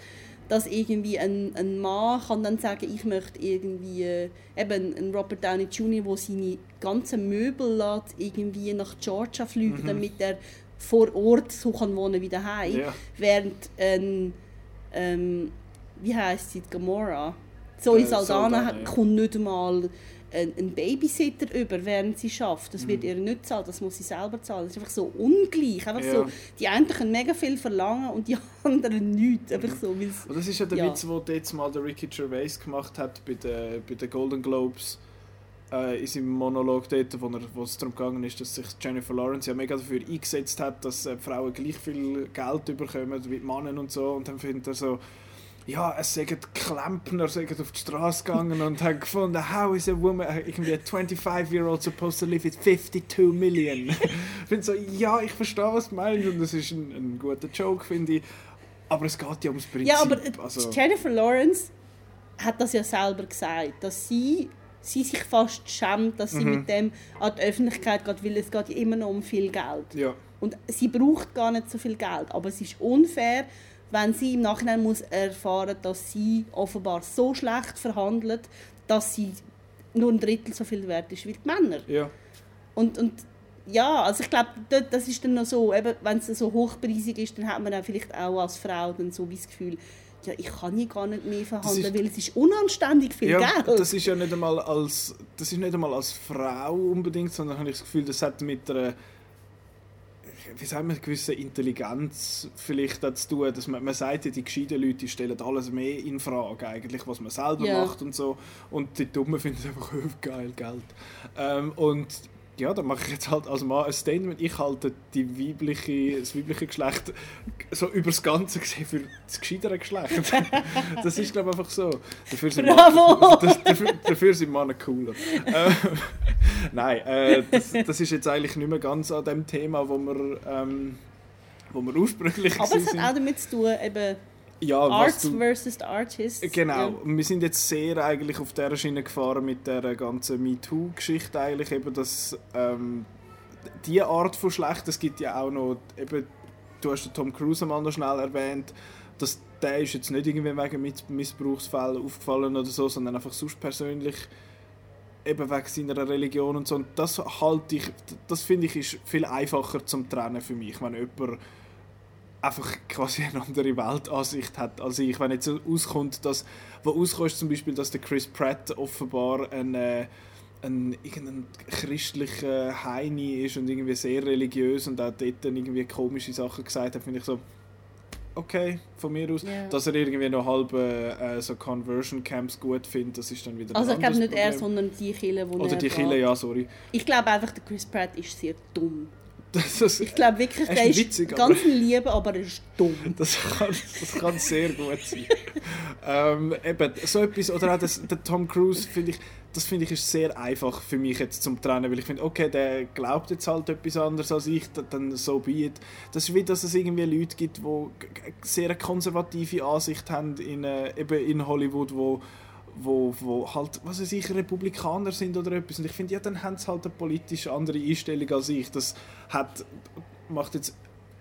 dass irgendwie ein, ein Mann kann dann sagen, ich möchte irgendwie, äh, eben ein Robert Downey Jr., der seine ganzen Möbel lässt, irgendwie nach Georgia fliegen, Mhm. damit er vor Ort so kann wohnen wie daheim, Ja. während ein, ähm, wie heisst sie, Gamora, Zoe Äh, Saldana Saldana, ja. kommt nicht mal ein, ein Babysitter über, während sie schafft. Das Mhm. wird ihr nicht zahlen, das muss sie selber zahlen. Das ist einfach so ungleich. Einfach Ja. so, die einen können mega viel verlangen und die anderen nichts. Einfach so, Und das ist ja der Ja. Witz, den jetzt mal der Ricky Gervais gemacht hat bei den, bei den Golden Globes. Äh, in seinem Monolog dort, wo, er, wo es darum gegangen ist, dass sich Jennifer Lawrence ja mega dafür eingesetzt hat, dass äh, Frauen gleich viel Geld bekommen wie Männer und so. Und dann findet er so, ja, es sind Klempner sind auf die Straße gegangen und haben gefunden, how is a woman, äh, irgendwie a 25-year-old supposed to live with 52 million? ich finde so, ja, ich verstehe, was du meinst und das ist ein, ein guter Joke, finde ich. Aber es geht ja ums Prinzip. Ja, aber äh, also, Jennifer Lawrence hat das ja selber gesagt, dass sie, sie sich fast schämt, dass sie Mhm. mit dem an die Öffentlichkeit geht, weil es geht immer noch um viel Geld. ja. Und sie braucht gar nicht so viel Geld, aber es ist unfair, wenn sie im Nachhinein muss erfahren, dass sie offenbar so schlecht verhandelt, dass sie nur ein Drittel so viel wert ist wie die Männer. Ja. Und, und ja, also ich glaube, das ist dann noch so, eben, wenn es so hochpreisig ist, dann hat man dann vielleicht auch als Frau dann so wie das Gefühl, ja, ich kann hier gar nicht mehr verhandeln, ist- weil es ist unanständig viel ja, Geld. das ist ja nicht einmal als das ist nicht einmal als Frau unbedingt, sondern habe ich das Gefühl, das hat mit einer wie sagen wir, gewisse Intelligenz vielleicht auch zu tun, dass man, man sagt ja, die gescheiten Leute stellen alles mehr in Frage eigentlich, was man selber Ja. macht und so und die Dummen finden einfach oh, geil Geld ähm, und ja, da mache ich jetzt halt als Mann ein Statement. Ich halte die weibliche, das weibliche Geschlecht so über das Ganze gesehen für das gescheitere Geschlecht. Das ist glaube ich einfach so. Dafür sind Bravo! Männer- das, dafür, dafür sind Männer cooler. Ähm, Nein, äh, das, das ist jetzt eigentlich nicht mehr ganz an dem Thema, wo wir, ähm, wo wir ursprünglich Aber es hat auch damit zu tun, eben ja, Arts du, versus Artists. Genau, Ja. wir sind jetzt sehr eigentlich auf der Schiene gefahren mit der ganzen MeToo-Geschichte eigentlich eben, dass ähm, die Art von schlecht, es gibt ja auch noch eben, du hast den Tom Cruise mal noch schnell erwähnt, dass der ist jetzt nicht irgendwie wegen Miss- Missbrauchsfällen aufgefallen oder so, sondern einfach sonst persönlich eben wegen seiner Religion und so. Und das halte ich, das finde ich ist viel einfacher zum Trennen für mich, wenn jemand einfach quasi eine andere Weltansicht hat als ich. Wenn jetzt so auskommt, dass, wo auskommt zum Beispiel, dass der Chris Pratt offenbar ein, äh, ein irgendein christlicher Heini ist und irgendwie sehr religiös und auch dort dann irgendwie komische Sachen gesagt hat, finde ich so, okay, von mir aus. Ja. Dass er irgendwie noch halb äh, so Conversion Camps gut findet, das ist dann wieder Also ein ich glaube nicht er, Problem. sondern die Kille, wo Oder er die. Kille, ja, sorry. Ich glaube einfach, der Chris Pratt ist sehr dumm. Das, Ich glaube wirklich, Er ist der ist witzig, ganz ein Liebe, aber er ist dumm. Das kann, das kann sehr gut sein. ähm, eben, so etwas, oder auch das, der Tom Cruise, finde ich, das finde ich ist sehr einfach für mich jetzt zum Trennen, weil ich finde, okay, der glaubt jetzt halt etwas anderes als ich, da- dann so be it. Das ist wie, dass es irgendwie Leute gibt, die sehr konservative Ansicht haben in, äh, eben in Hollywood, wo wo, wo halt, was weiß ich, Republikaner sind oder etwas. Und ich finde, ja, dann haben sie halt eine politisch andere Einstellung als ich. Das hat, macht jetzt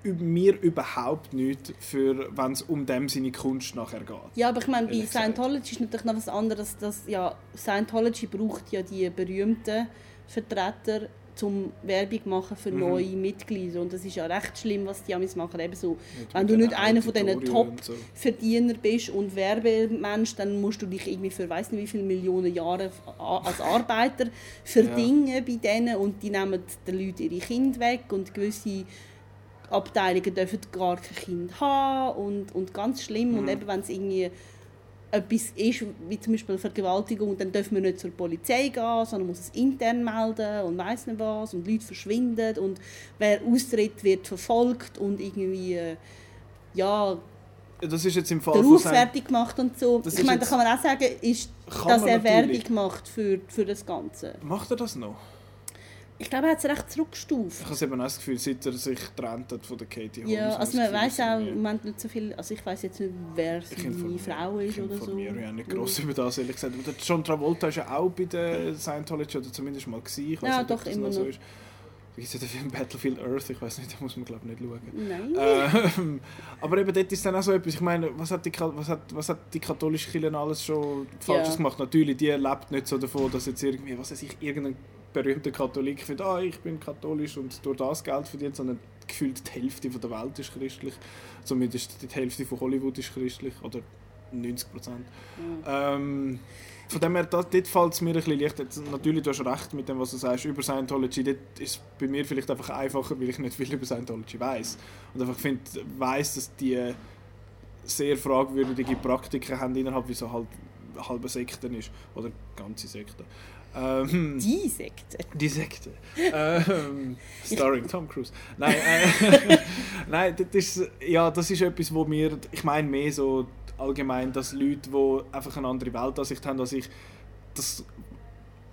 mir überhaupt nichts, für, wenn es um dem seine Kunst nachher geht. Ja, aber ich meine, bei. Scientology ist natürlich noch was anderes. Dass, ja, Scientology braucht ja die berühmten Vertreter zum Werbung machen für Mhm. neue Mitglieder. Und das ist ja recht schlimm, was die Amis machen. Eben so, Mit- wenn du nicht einer von diesen und so. Top-Verdiener bist und Werbemensch, dann musst du dich irgendwie für weiß nicht wie viele Millionen Jahre als Arbeiter verdingen bei denen und die nehmen den Leuten ihre Kinder weg und gewisse Abteilungen dürfen gar kein Kind haben und, und ganz schlimm. Und Mhm. eben, wenn es irgendwie etwas ist, wie zum Beispiel Vergewaltigung, dann dürfen wir nicht zur Polizei gehen, sondern muss es intern melden und weiß nicht was und Leute verschwinden und wer austritt, wird verfolgt und irgendwie äh, ja, Das ist jetzt im Fall Ruf fertig gemacht und so. Ich meine, da kann man auch sagen, ist, dass er. Werbung macht für, für das Ganze. Macht er das noch? Ich glaube, er hat es recht zurückgestuft. Ich habe eben auch das Gefühl, seit er sich getrennt hat von der Katie Holmes. Ja, also ich man weiß auch im Moment nicht so viel, also ich weiß jetzt nicht, wer Ich seine Frau ist ich oder so. informiere ja nicht gross über das, ehrlich gesagt. Aber der John Travolta ist ja auch bei der Scientology, oder zumindest mal gewesen. Ich weiss Ja, nicht, doch, immer so noch. ist. Da gibt es ja den Film Battlefield Earth, ich weiß nicht, da muss man glaube ich nicht schauen. Nein. Ähm, aber eben dort ist dann auch so etwas, ich meine, was hat die, was hat, was hat die katholische Kirche alles schon Falsches Ja. gemacht? Natürlich, die lebt nicht so davon, dass jetzt irgendwie, was weiß ich, irgendein berühmter Katholik findet, ah, ich bin katholisch und durch das Geld verdient, sondern gefühlt die Hälfte von der Welt ist christlich. Zumindest die Hälfte von Hollywood ist christlich, oder 90 Prozent. Ähm, von dem her, das, dort fällt es mir ein bisschen leicht. Jetzt, natürlich, du hast recht mit dem, was du sagst über Scientology. Dort ist es bei mir vielleicht einfach einfacher, weil ich nicht viel über Scientology weiß Und einfach finde, weiss, dass die sehr fragwürdige Praktiken haben innerhalb, wie so halt halbe Sekten ist. Oder ganze Sekten. Ähm, Die Sekte. die Sekte. ähm, starring Tom Cruise. Nein, äh, nein das, ist, ja, das ist etwas, wo mir, ich meine mehr so allgemein, dass Leute, die einfach eine andere Weltansicht haben als ich, das,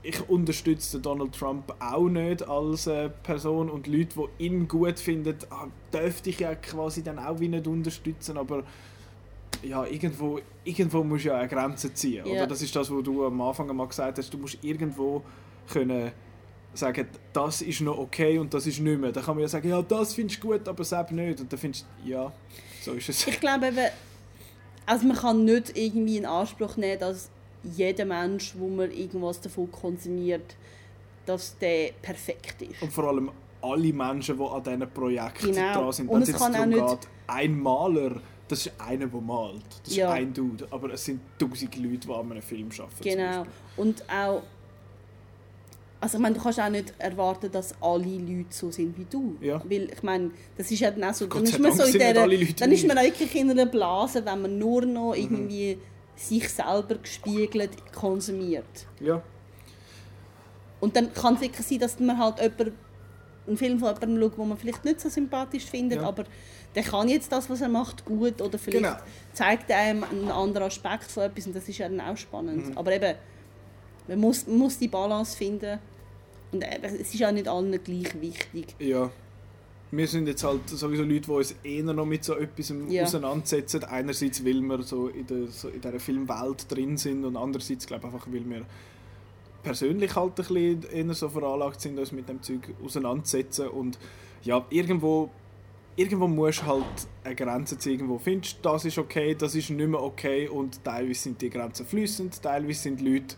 ich unterstütze Donald Trump auch nicht als äh, Person und Leute, die ihn gut finden, ah, dürfte ich ja quasi dann auch wie nicht unterstützen, aber ja, irgendwo, irgendwo musst du ja eine Grenze ziehen. Ja. Oder? Das ist das, was du am Anfang mal gesagt hast, du musst irgendwo können sagen, das ist noch okay und das ist nicht mehr. Dann kann man ja sagen, ja, das findest du gut, aber selbst nicht. Und dann findest du, ja, so ist es. Ich glaube eben, also man kann nicht irgendwie in Anspruch nehmen, dass jeder Mensch, wo man irgendwas davon konsumiert, dass der perfekt ist. Und vor allem alle Menschen, die an diesen Projekten Genau. dran sind. Wenn es jetzt darum nicht- geht, ein Maler, das ist einer, der malt. Das Ja. ist ein Dude. Aber es sind tausend Leute, die an einem Film arbeiten. Genau. Und auch, also ich meine, du kannst auch nicht erwarten, dass alle Leute so sind wie du. Ja. Weil ich meine, das ist ja dann auch so, dann ist man Dank so in Leute dann ist man ich. wirklich in einer Blase, wenn man nur noch Mhm. irgendwie sich selber gespiegelt konsumiert. Ja. Und dann kann es wirklich sein, dass man halt jemand, einen Film von jemandem schaut, den man vielleicht nicht so sympathisch findet, Ja. aber der kann jetzt das, was er macht, gut oder vielleicht Genau. zeigt er einem einen anderen Aspekt von etwas und das ist ja dann auch spannend. Mhm. Aber eben, man muss, man muss die Balance finden und eben, es ist auch nicht allen gleich wichtig. Ja. Wir sind jetzt halt sowieso Leute, die uns eher noch mit so etwas Ja. auseinandersetzen. Einerseits, weil wir so in, der, so in dieser Filmwelt drin sind und andererseits, glaube ich, einfach, weil wir persönlich halt ein bisschen eher so veranlagt sind, uns mit dem Zeug auseinandersetzen. Und ja, irgendwo, irgendwo musst du halt eine Grenze ziehen. Irgendwo findest das ist okay, das ist nicht mehr okay und teilweise sind die Grenzen fließend, teilweise sind Leute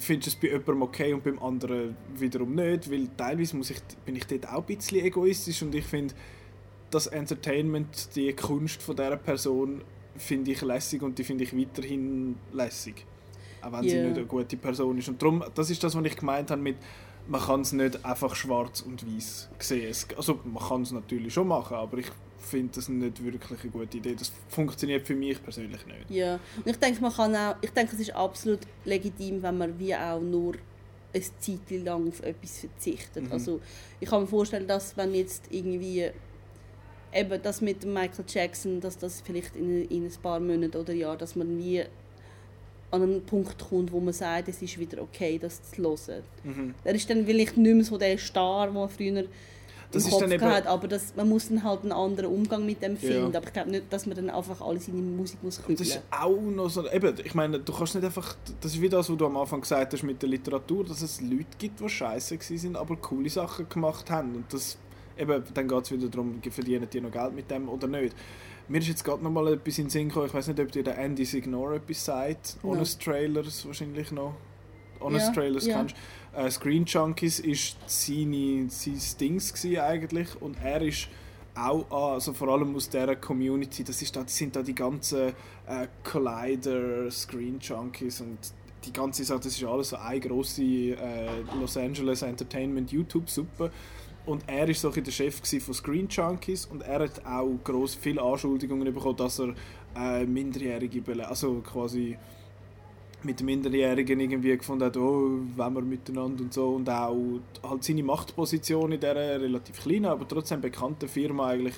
findest du es bei jemandem okay und beim anderen wiederum nicht, weil teilweise muss ich, bin ich dort auch ein bisschen egoistisch und ich finde, das Entertainment, die Kunst von dieser Person finde ich lässig und die finde ich weiterhin lässig. Auch wenn sie Ja. nicht eine gute Person ist. Und darum, das ist das, was ich gemeint habe mit, man kann es nicht einfach schwarz und weiß sehen. Also man kann es natürlich schon machen, aber ich finde das nicht wirklich eine gute Idee. Das funktioniert für mich persönlich nicht. Ja, und ich denke, man kann auch, ich denke, es ist absolut legitim, wenn man wie auch nur eine Zeit lang auf etwas verzichtet. Mhm. Also ich kann mir vorstellen, dass wenn jetzt irgendwie eben das mit Michael Jackson, dass das vielleicht in, in ein paar Monaten oder Jahren, dass man wie an einen Punkt kommt, wo man sagt, es ist wieder okay, das zu hören. Mhm. Er ist dann vielleicht nicht mehr so der Star, den man früher Das im Kopf gehabt hat, aber das, man muss dann halt einen anderen Umgang mit dem Ja. finden. Aber ich glaube nicht, dass man dann einfach alle seine Musik muss kübeln. das ist auch noch so, eben, ich meine, du kannst nicht einfach, das ist wie das, was du am Anfang gesagt hast mit der Literatur, dass es Leute gibt, die scheiße sind, aber coole Sachen gemacht haben. Und das, eben, dann geht es wieder darum, verdienen die noch Geld mit dem oder nicht. Mir ist jetzt gerade noch mal etwas in den Sinn gekommen, ich weiß nicht, ob dir der Andy Signore etwas sagt. No. Honest Trailers wahrscheinlich noch. Honest Ja, Trailers ja. kennst du. Äh, Screen Junkies ist seine, sein Dings gewesen eigentlich und er ist auch an, also vor allem aus dieser Community, das, ist da, das sind da die ganzen äh, Collider, Screen Junkies und die ganze Sache, das ist alles so eine grosse äh, Los Angeles Entertainment YouTube-Suppe. Und er war so der Chef von Screen Junkies und er hat auch gross viele Anschuldigungen bekommen, dass er äh, Minderjährige, also quasi mit Minderjährigen irgendwie gefunden hat, oh, wenn wir miteinander und so und auch halt seine Machtposition in dieser relativ kleinen, aber trotzdem bekannten Firma eigentlich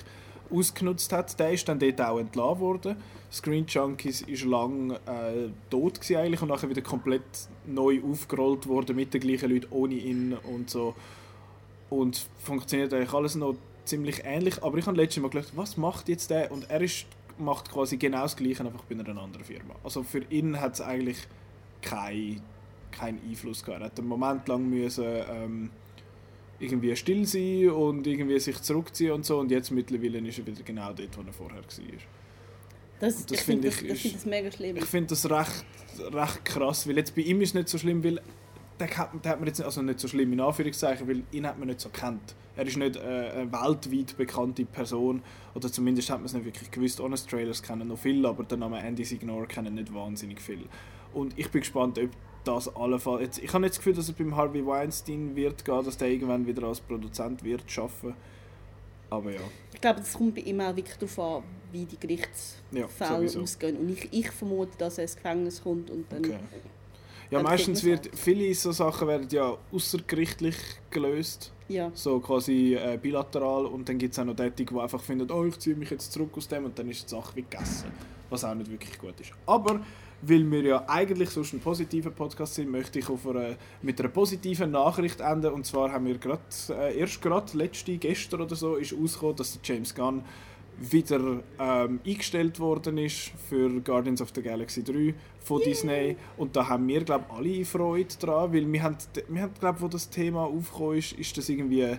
ausgenutzt hat. Der ist dann dort auch entlassen worden. Screen Junkies ist lang äh, tot eigentlich und nachher wieder komplett neu aufgerollt worden mit den gleichen Leuten ohne ihn und so. Und funktioniert eigentlich alles noch ziemlich ähnlich. Aber ich habe letztes Mal gedacht, was macht jetzt der? Und er ist, macht quasi genau das Gleiche, einfach bei einer anderen Firma. Also für ihn hat es eigentlich keinen kein Einfluss gehabt. Er hat einen Moment lang müssen, ähm, irgendwie still sein und irgendwie sich zurückziehen und so. Und jetzt mittlerweile ist er wieder genau dort, wo er vorher war. Das, das ich finde das, ich ich ist- find das mega schlimm. Ich finde das recht, recht krass, weil jetzt bei ihm ist es nicht so schlimm, weil den hat, den hat man jetzt also nicht so schlimm in Anführungszeichen, weil ihn hat man nicht so kennt. Er ist nicht äh, eine weltweit bekannte Person oder zumindest hat man es nicht wirklich gewusst. Honest Trailers kennen noch viel, aber der Name Andy Signor kennen nicht wahnsinnig viel. Und ich bin gespannt, ob das allenfalls... Jetzt, ich habe nicht das Gefühl, dass es beim Harvey Weinstein wird gehen, dass der irgendwann wieder als Produzent wird schaffen. Aber ja, Ich glaube, das kommt bei ihm auch wirklich darauf an, wie die ja, Gerichtsfälle sowieso. ausgehen. Und ich, ich vermute, dass er ins Gefängnis kommt und dann... Okay. Ja, meistens wird viele so Sachen werden ja außergerichtlich gelöst, Ja. so quasi äh, bilateral und dann gibt es auch noch die, die einfach finden, oh ich ziehe mich jetzt zurück aus dem und dann ist die Sache wie gegessen, was auch nicht wirklich gut ist. Aber weil wir ja eigentlich sonst ein positiver Podcast sind, möchte ich auf eine, mit einer positiven Nachricht enden und zwar haben wir gerade äh, erst gerade letzte gestern oder so ist rausgekommen, dass der James Gunn wieder ähm, eingestellt worden ist für Guardians of the Galaxy 3 von Disney. Und da haben wir glaube alle Freude dran, weil wir haben, wir haben glaube wo das Thema aufgekommen ist, ist das irgendwie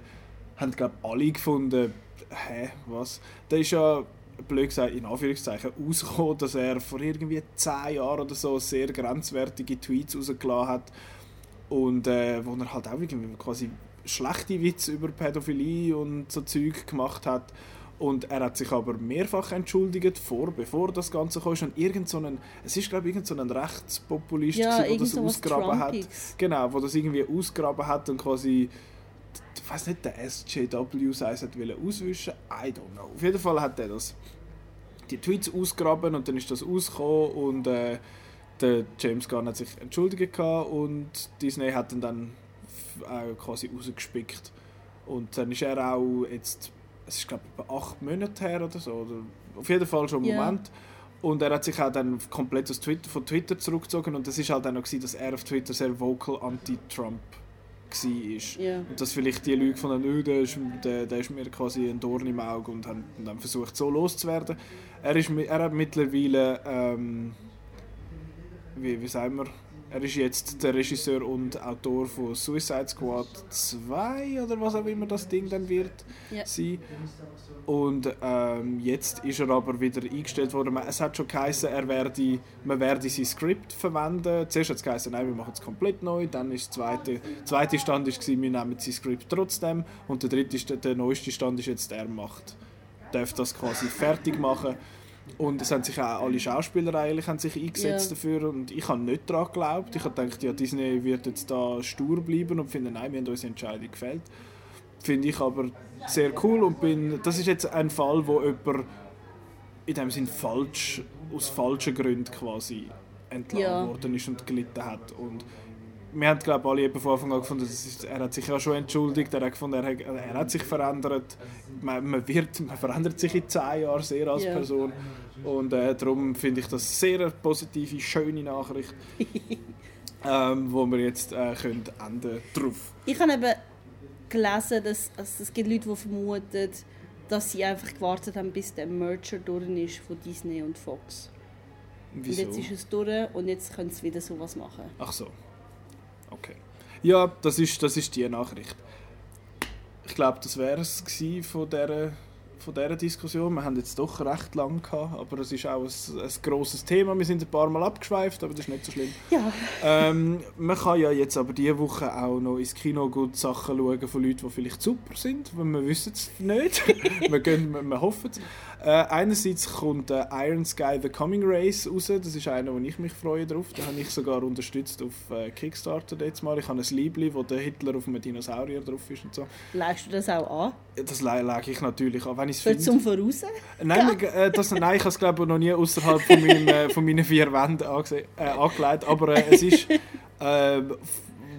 haben glaube alle gefunden, hä, was? Da ist ja blöd gesagt, in Anführungszeichen, ausgekommen, dass er vor irgendwie 10 Jahren oder so sehr grenzwertige Tweets rausgelassen hat und äh, wo er halt auch irgendwie quasi schlechte Witze über Pädophilie und so Zeug gemacht hat und er hat sich aber mehrfach entschuldigt, vor, bevor das Ganze kam. Und irgend so ein, es ist glaube ich irgend so ein Rechtspopulist, Ja, gewesen, der das so ausgraben hat. Genau, wo das irgendwie ausgraben hat und quasi, ich weiß nicht, der SJW sei hat wollen auswischen. I don't know. Auf jeden Fall hat er das die Tweets ausgraben und dann ist das rausgekommen und äh, der James Gunn hat sich entschuldigt und Disney hat ihn dann auch quasi rausgespickt und dann ist er auch jetzt es ist glaube ich acht Monate her oder so oder auf jeden Fall schon einen Ja. Moment und er hat sich auch dann komplett aus Twitter, von Twitter zurückgezogen und das ist halt dann noch gewesen, dass er auf Twitter sehr vocal anti-Trump war. Ja. Und dass vielleicht die Leute von der der ist, der, der ist mir quasi ein Dorn im Auge und haben dann versucht, so loszuwerden. Er, ist, er hat mittlerweile, ähm, wie, wie sagen wir, er ist jetzt der Regisseur und Autor von Suicide Squad 2 oder was auch immer das Ding dann wird Ja. sein. Und ähm, jetzt ist er aber wieder eingestellt worden. Es hat schon geheißen, er werde, man werde sein Skript verwenden. Zuerst hat es geheißen, nein, wir machen es komplett neu. Dann ist der zweite, zweite Stand ist, gewesen, wir nehmen sein Skript trotzdem. Und der dritte, der neueste Stand ist jetzt, er macht, darf das quasi fertig machen. Und es haben sich auch alle Schauspieler eigentlich haben sich eingesetzt Ja. dafür und ich habe nicht daran geglaubt. Ich habe gedacht, ja, Disney wird jetzt da stur bleiben und finde, nein, wir haben unsere Entscheidung gefällt. Finde ich aber sehr cool und bin, das ist jetzt ein Fall, wo jemand in dem Sinn falsch, aus falschen Gründen quasi entlassen Ja. worden ist und gelitten hat. Und wir haben glaube alle eben von Anfang an gefunden, ist, er hat sich ja schon entschuldigt, er hat gefunden, er hat, er hat sich verändert. Man, man, wird, man verändert sich in zehn Jahren sehr als Ja. Person. Und äh, darum finde ich das sehr eine positive, schöne Nachricht, ähm, wo wir jetzt äh, können enden drauf. Ich habe eben gelesen, dass also es gibt Leute, die vermuten, dass sie einfach gewartet haben, bis der Merger durch ist von Disney und Fox. Wieso? Und jetzt ist es durch und jetzt können sie wieder sowas machen. Ach so. Okay. Ja, das ist, das ist die Nachricht. Ich glaube, das wäre es von dieser, von dieser Diskussion. Wir haben jetzt doch recht lang gehabt, aber es ist auch ein, ein grosses Thema. Wir sind ein paar Mal abgeschweift, aber das ist nicht so schlimm. Ja, Ähm, man kann ja jetzt aber diese Woche auch noch ins Kino gut Sachen schauen von Leuten, die vielleicht super sind, weil wir wissen es nicht. wir, gehen, wir, wir hoffen es. Äh, einerseits kommt äh, Iron Sky The Coming Race raus. Das ist einer, wo ich mich freue drauf. Den habe ich sogar unterstützt auf äh, Kickstarter jetzt mal. Ich habe ein Liebling, wo der Hitler auf einem Dinosaurier drauf ist und so. leist du das auch an? Das le- lege ich natürlich an, wenn ich es finde. zum Voraus? Nein, äh, das, nein, ich habe es glaube ich noch nie außerhalb von, meinem, äh, von meinen vier Wänden äh, angelegt, aber äh, es ist,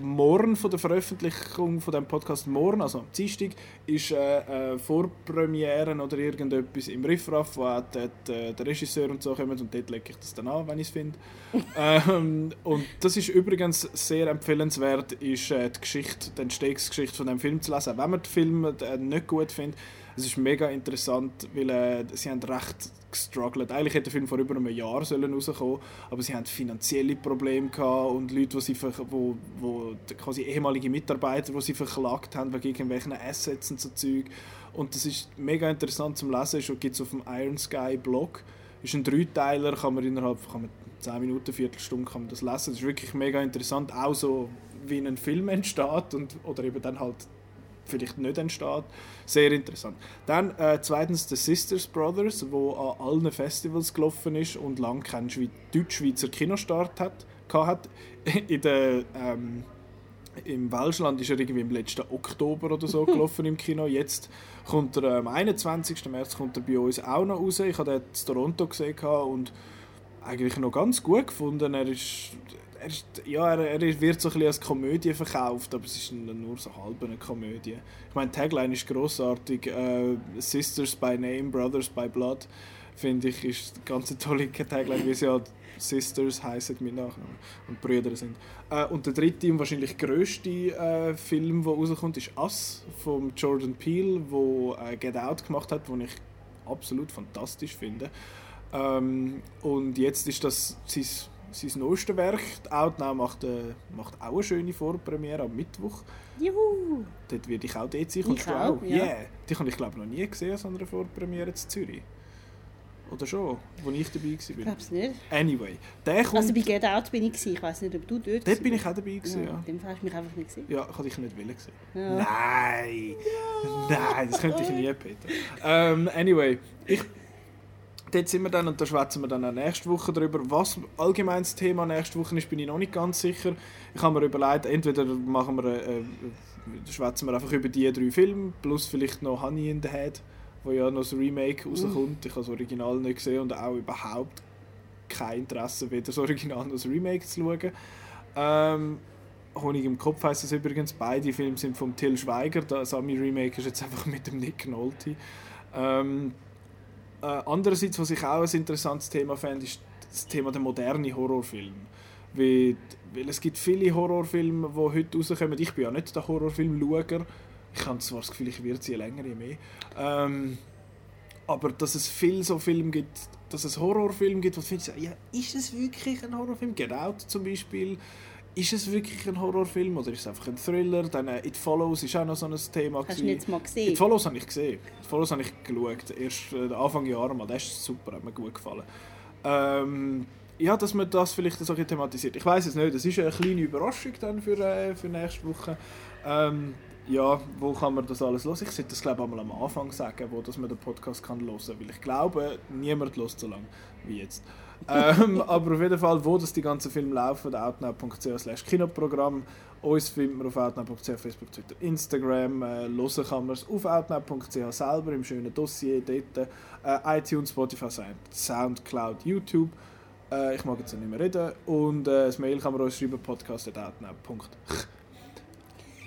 morgen von der Veröffentlichung von dem Podcast morgen, also am Dienstag, ist äh, äh, Vorpremieren oder irgendetwas im Riffraff, wo auch dort, äh, der Regisseur und so kommen und dort lege ich das dann an, wenn ich es finde. ähm, und das ist übrigens sehr empfehlenswert, ist äh, die Geschichte, die Entstehungsgeschichte von dem Film zu lesen, wenn man den Film äh, nicht gut findet. Es ist mega interessant, weil äh, sie haben recht gestruggelt. Eigentlich hätte der Film vor über einem Jahr sollen rauskommen, aber sie haben finanzielle Probleme gehabt und Leute, wo sie wo, wo quasi ehemalige Mitarbeiter, die sie verklagt haben wegen irgendwelchen Assets und so Zeug. Und das ist mega interessant zum Lesen. Es gibt es auf dem Iron Sky Blog. Ist ein Dreiteiler, kann man innerhalb man 10 Minuten, Viertelstunde kann man das lesen. Das ist wirklich mega interessant, auch so wie ein Film entsteht und, oder eben dann halt vielleicht nicht entsteht. Sehr interessant. Dann äh, zweitens The Sisters Brothers, wo an allen Festivals gelaufen ist und lange keinen Schwe Deutsch-Schweizer Kinostart hat, hat. In der, ähm, Im Welschland ist er irgendwie im letzten Oktober oder so gelaufen im Kino. Jetzt kommt er am 21. März kommt er bei uns auch noch raus. Ich habe den in Toronto gesehen und eigentlich noch ganz gut gefunden. Er ist er, ist, ja, er, er wird so ein bisschen als Komödie verkauft, aber es ist nur so halb eine Komödie. Ich meine, Tagline ist großartig. Äh, Sisters by Name, Brothers by Blood, finde ich, ist eine ganz tolle Tagline, wie sie halt Sisters heißen mit Nachnamen und Brüder sind. Äh, und der dritte und wahrscheinlich größte äh, Film, der rauskommt, ist Us von Jordan Peele, wo äh, Get Out gemacht hat, den ich absolut fantastisch finde. Ähm, und jetzt ist das sein sein neuestes Werk. Outnow macht, äh, macht auch eine schöne Vorpremiere am Mittwoch. Juhu! Dort werde ich auch dort sein. Ich auch, ja. Yeah. Die habe ich glaube noch nie gesehen, so einer Vorpremiere in Zürich. Oder schon, wo ich dabei war? Ich glaube es nicht. Anyway, der kommt... Also bei Get Out bin ich, ich weiß nicht, ob du dort Dort bin ich auch dabei gewesen, ja. ja. Dem hast du mich einfach nicht gesehen. Ja, ich habe dich nicht wollen gesehen. Ja. Nein! Ja. Nein, das könnte ich nie, Peter. Um, ähm, anyway, ich dort sind wir dann und da schwätzen wir dann auch nächste Woche darüber. Was allgemein das Thema nächste Woche ist, bin ich noch nicht ganz sicher. Ich habe mir überlegt, entweder machen wir, äh, äh, schwätzen wir einfach über die drei Filme, plus vielleicht noch Honey in the Head, wo ja noch das Remake rauskommt. Ich habe das Original nicht gesehen und auch überhaupt kein Interesse, weder das Original noch das Remake zu schauen. Ähm, Honig im Kopf heisst es übrigens, beide Filme sind von Till Schweiger, das Ami-Remake ist jetzt einfach mit dem Nick Nolte. Ähm, äh, andererseits, was ich auch ein interessantes Thema fände, ist das Thema der moderne Horrorfilm. Weil, es gibt viele Horrorfilme, die heute rauskommen. Ich bin ja nicht der Horrorfilm-Schauer. Ich habe zwar das Gefühl, ich werde sie länger, je mehr. Ähm, aber dass es viele so Filme gibt, dass es Horrorfilme gibt, wo du findest, ja, ist es wirklich ein Horrorfilm? Get Out zum Beispiel ist es wirklich ein Horrorfilm oder ist es einfach ein Thriller? Dann äh, It Follows ist auch noch so ein Thema. Hast du jetzt mal gesehen? It Follows habe ich gesehen. It Follows habe ich geschaut. Erst äh, Anfang Jahr mal. Das ist super, hat mir gut gefallen. Ähm, ja, dass man das vielleicht so thematisiert. Ich weiß es nicht. Das ist eine kleine Überraschung dann für, äh, für nächste Woche. Ähm, ja, wo kann man das alles hören? Ich sollte das glaube ich einmal am Anfang sagen, wo dass man den Podcast kann hören kann, weil ich glaube, niemand hört so lange wie jetzt ähm, aber auf jeden Fall, wo das die ganzen Filme laufen, outnow.ch Kinoprogramm. Uns findet man auf outnow.ch, Facebook, Twitter, Instagram. Äh, hören kann man es auf outnow.ch selber im schönen Dossier dort. Äh, iTunes, Spotify, Soundcloud, YouTube. Äh, ich mag jetzt nicht mehr reden. Und äh, das Mail kann man uns schreiben, podcast.outnow.ch.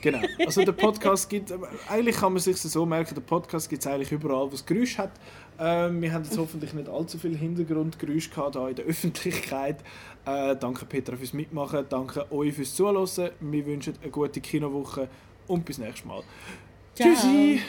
Genau. Also der Podcast gibt, eigentlich kann man sich so merken, der Podcast gibt es eigentlich überall, wo es Geräusch hat. Ähm, wir haben jetzt hoffentlich nicht allzu viel Hintergrundgeräusch gehabt hier in der Öffentlichkeit. Äh, danke Petra fürs Mitmachen, danke euch fürs Zuhören. Wir wünschen eine gute Kinowoche und bis nächstes Mal. Ciao. Tschüssi!